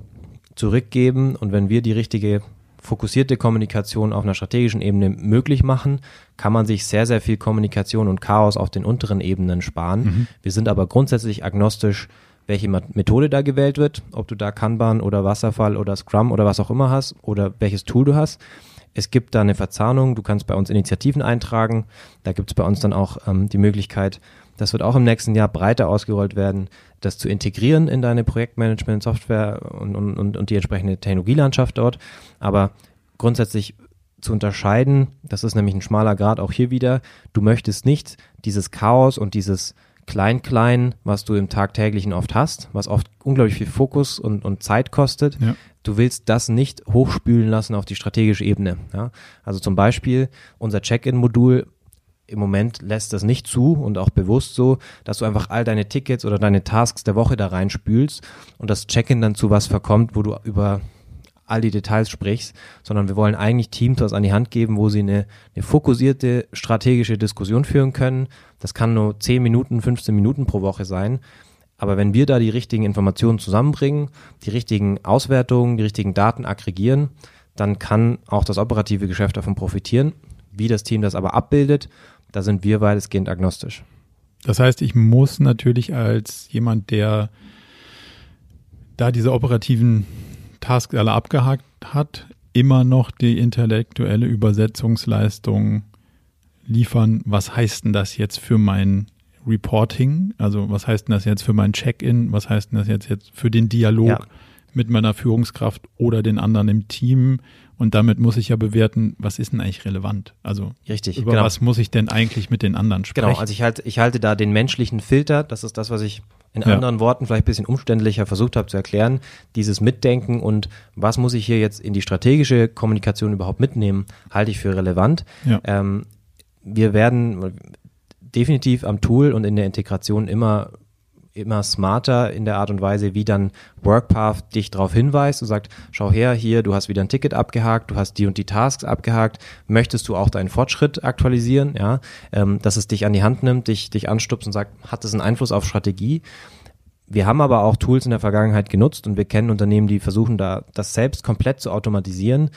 zurückgeben und wenn wir die richtige fokussierte Kommunikation auf einer strategischen Ebene möglich machen, kann man sich sehr, sehr viel Kommunikation und Chaos auf den unteren Ebenen sparen. Mhm. Wir sind aber grundsätzlich agnostisch, welche Methode da gewählt wird, ob du da Kanban oder Wasserfall oder Scrum oder was auch immer hast oder welches Tool du hast. Es gibt da eine Verzahnung, du kannst bei uns Initiativen eintragen, da gibt es bei uns dann auch ähm, die Möglichkeit, das wird auch im nächsten Jahr breiter ausgerollt werden, das zu integrieren in deine Projektmanagement-Software und, und, und die entsprechende Technologielandschaft dort. Aber grundsätzlich zu unterscheiden, das ist nämlich ein schmaler Grad auch hier wieder, du möchtest nicht dieses Chaos und dieses Klein-Klein, was du im Tagtäglichen oft hast, was oft unglaublich viel Fokus und, und Zeit kostet. Ja. Du willst das nicht hochspülen lassen auf die strategische Ebene. Ja? Also zum Beispiel unser Check-in-Modul im Moment lässt das nicht zu und auch bewusst so, dass du einfach all deine Tickets oder deine Tasks der Woche da reinspülst und das Check-in dann zu was verkommt, wo du über all die Details sprichst, sondern wir wollen eigentlich Teams was an die Hand geben, wo sie eine, eine fokussierte strategische Diskussion führen können. Das kann nur 10 Minuten, 15 Minuten pro Woche sein. Aber wenn wir da die richtigen Informationen zusammenbringen, die richtigen Auswertungen, die richtigen Daten aggregieren, dann kann auch das operative Geschäft davon profitieren. Wie das Team das aber abbildet, da sind wir weitestgehend agnostisch. Das heißt, ich muss natürlich als jemand, der da diese operativen Tasks alle abgehakt hat, immer noch die intellektuelle Übersetzungsleistung liefern. Was heißt denn das jetzt für mein Reporting? Also was heißt denn das jetzt für mein Check-in? Was heißt denn das jetzt, jetzt für den Dialog ja. mit meiner Führungskraft oder den anderen im Team. Und damit muss ich ja bewerten, was ist denn eigentlich relevant? Also Richtig, über genau. was muss ich denn eigentlich mit den anderen sprechen? Genau, also ich halte, ich halte da den menschlichen Filter, das ist das, was ich in Ja. anderen Worten vielleicht ein bisschen umständlicher versucht habe zu erklären, dieses Mitdenken und was muss ich hier jetzt in die strategische Kommunikation überhaupt mitnehmen, halte ich für relevant. Ja. Ähm, wir werden definitiv am Tool und in der Integration immer immer smarter in der Art und Weise, wie dann WorkPath dich darauf hinweist und sagt, schau her, hier, du hast wieder ein Ticket abgehakt, du hast die und die Tasks abgehakt, möchtest du auch deinen Fortschritt aktualisieren, ja, ähm, dass es dich an die Hand nimmt, dich, dich anstupst und sagt, hat es einen Einfluss auf Strategie? Wir haben aber auch Tools in der Vergangenheit genutzt und wir kennen Unternehmen, die versuchen da das selbst komplett zu automatisieren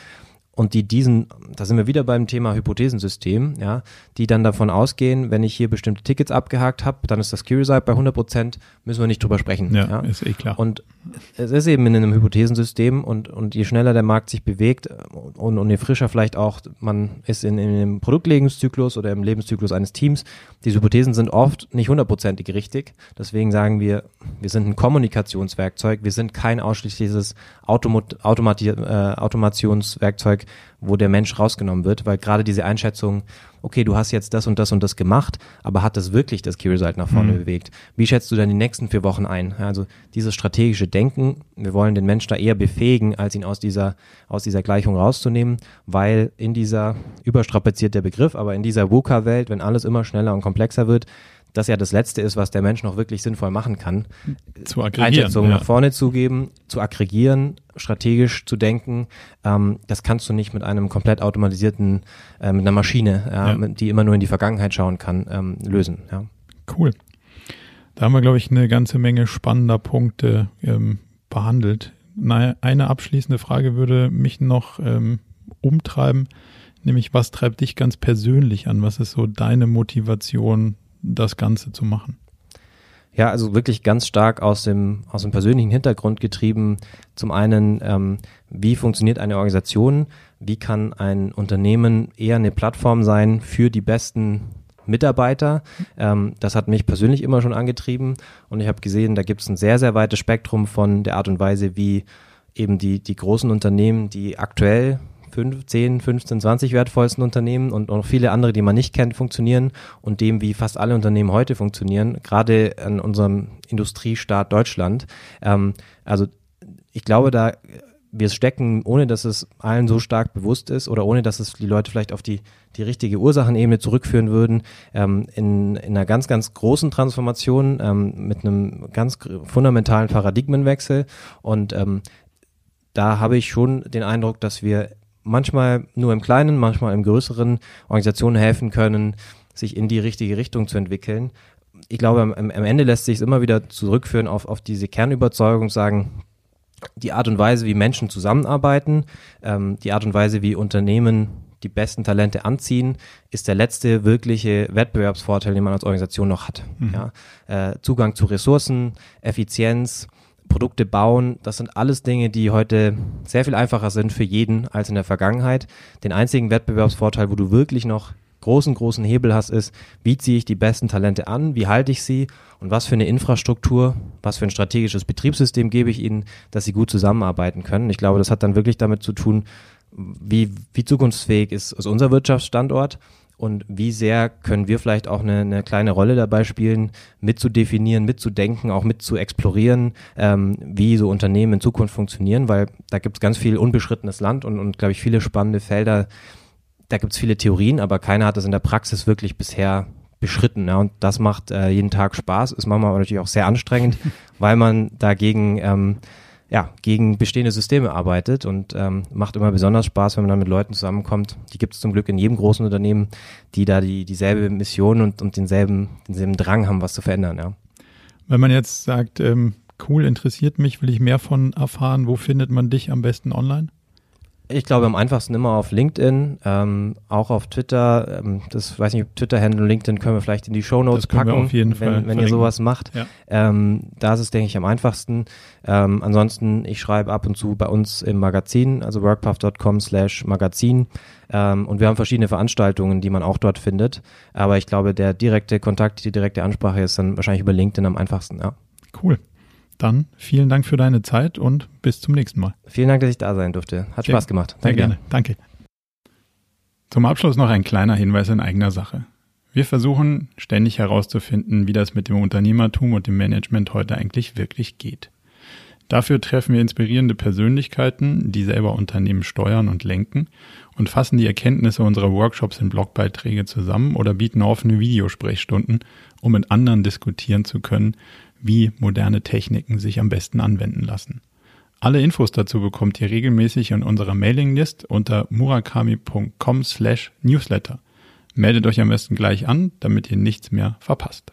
und die diesen, da sind wir wieder beim Thema Hypothesensystem, ja, die dann davon ausgehen, wenn ich hier bestimmte Tickets abgehakt habe, dann ist das Curiosite bei 100 Prozent, müssen wir nicht drüber sprechen. ja, ist eh klar. Und es ist eben in einem Hypothesensystem und, und je schneller der Markt sich bewegt und, und je frischer vielleicht auch man ist in, in dem Produktlebenszyklus oder im Lebenszyklus eines Teams, diese Hypothesen sind oft nicht hundertprozentig richtig. Deswegen sagen wir, wir sind ein Kommunikationswerkzeug, wir sind kein ausschließliches Automat äh, Automationswerkzeug, wo der Mensch rausgenommen wird, weil gerade diese Einschätzung, okay, du hast jetzt das und das und das gemacht, aber hat das wirklich das Keyresult nach vorne Mhm. bewegt? Wie schätzt du dann die nächsten vier Wochen ein? Also dieses strategische Denken, wir wollen den Mensch da eher befähigen, als ihn aus dieser, aus dieser Gleichung rauszunehmen, weil in dieser, überstrapaziert der Begriff, aber in dieser VUCA-Welt, wenn alles immer schneller und komplexer wird, das ja das Letzte ist, was der Mensch noch wirklich sinnvoll machen kann. zu aggregieren. Einschätzungen ja. nach vorne zu geben, zu aggregieren, strategisch zu denken. Ähm, das kannst du nicht mit einem komplett automatisierten, äh, mit einer Maschine, ja, Ja. mit- die immer nur in die Vergangenheit schauen kann, ähm, lösen. Ja. Cool. Da haben wir, glaube ich, eine ganze Menge spannender Punkte ähm, behandelt. Na, eine abschließende Frage würde mich noch ähm, umtreiben, nämlich was treibt dich ganz persönlich an? Was ist so deine Motivation, das Ganze zu machen? Ja, also wirklich ganz stark aus dem, aus dem persönlichen Hintergrund getrieben. Zum einen, ähm, wie funktioniert eine Organisation? Wie kann ein Unternehmen eher eine Plattform sein für die besten Mitarbeiter? Ähm, das hat mich persönlich immer schon angetrieben und ich habe gesehen, da gibt es ein sehr, sehr weites Spektrum von der Art und Weise, wie eben die, die großen Unternehmen, die aktuell 5, 10, 15, 20 wertvollsten Unternehmen und noch viele andere, die man nicht kennt, funktionieren und dem, wie fast alle Unternehmen heute funktionieren, gerade in unserem Industriestaat Deutschland. Ähm, also ich glaube, da wir stecken, ohne dass es allen so stark bewusst ist oder ohne dass es die Leute vielleicht auf die, die richtige Ursachenebene zurückführen würden, ähm, in, in einer ganz, ganz großen Transformation ähm, mit einem ganz fundamentalen Paradigmenwechsel. Und ähm, da habe ich schon den Eindruck, dass wir manchmal nur im Kleinen, manchmal im Größeren Organisationen helfen können, sich in die richtige Richtung zu entwickeln. Ich glaube, am, am Ende lässt sich es immer wieder zurückführen auf, auf diese Kernüberzeugung, sagen, die Art und Weise, wie Menschen zusammenarbeiten, ähm, die Art und Weise, wie Unternehmen die besten Talente anziehen, ist der letzte wirkliche Wettbewerbsvorteil, den man als Organisation noch hat. Mhm. Ja? Äh, Zugang zu Ressourcen, Effizienz, Produkte bauen, das sind alles Dinge, die heute sehr viel einfacher sind für jeden als in der Vergangenheit. Den einzigen Wettbewerbsvorteil, wo du wirklich noch großen, großen Hebel hast, ist, wie ziehe ich die besten Talente an, wie halte ich sie und was für eine Infrastruktur, was für ein strategisches Betriebssystem gebe ich ihnen, dass sie gut zusammenarbeiten können. Ich glaube, das hat dann wirklich damit zu tun, wie, wie zukunftsfähig ist, ist unser Wirtschaftsstandort und wie sehr können wir vielleicht auch eine, eine kleine Rolle dabei spielen, mitzudefinieren, mitzudenken, auch mit zu explorieren, ähm, wie so Unternehmen in Zukunft funktionieren, weil da gibt es ganz viel unbeschrittenes Land und, und glaube ich, viele spannende Felder. Da gibt es viele Theorien, aber keiner hat das in der Praxis wirklich bisher beschritten. Ja, und das macht äh, jeden Tag Spaß, ist manchmal aber natürlich auch sehr anstrengend, (laughs) weil man dagegen ähm, ja, gegen bestehende Systeme arbeitet und ähm, macht immer besonders Spaß, wenn man dann mit Leuten zusammenkommt. Die gibt es zum Glück in jedem großen Unternehmen, die da die dieselbe Mission und, und denselben, denselben Drang haben, was zu verändern. Ja. Wenn man jetzt sagt, ähm, cool, interessiert mich, will ich mehr von erfahren, wo findet man dich am besten online? Ich glaube am einfachsten immer auf LinkedIn, ähm, auch auf Twitter. Ähm, das weiß nicht, Twitter-Handle und LinkedIn können wir vielleicht in die können wir packen, auf jeden wenn, Fall wenn ihr verlinken. sowas macht. Ja. Ähm, da ist es, denke ich, am einfachsten. Ähm, ansonsten, ich schreibe ab und zu bei uns im Magazin, also workpath.com slash Magazin. Ähm, und wir haben verschiedene Veranstaltungen, die man auch dort findet. Aber ich glaube, der direkte Kontakt, die direkte Ansprache ist dann wahrscheinlich über LinkedIn am einfachsten, ja. Cool. Dann vielen Dank für deine Zeit und bis zum nächsten Mal. Vielen Dank, dass ich da sein durfte. Hat Sehr- Spaß gemacht. Sehr gerne. Danke. Zum Abschluss noch ein kleiner Hinweis in eigener Sache. Wir versuchen ständig herauszufinden, wie das mit dem Unternehmertum und dem Management heute eigentlich wirklich geht. Dafür treffen wir inspirierende Persönlichkeiten, die selber Unternehmen steuern und lenken und fassen die Erkenntnisse unserer Workshops in Blogbeiträge zusammen oder bieten offene Videosprechstunden, um mit anderen diskutieren zu können, wie moderne Techniken sich am besten anwenden lassen. Alle Infos dazu bekommt ihr regelmäßig in unserer Mailinglist unter murakami.com slash newsletter. Meldet euch am besten gleich an, damit ihr nichts mehr verpasst.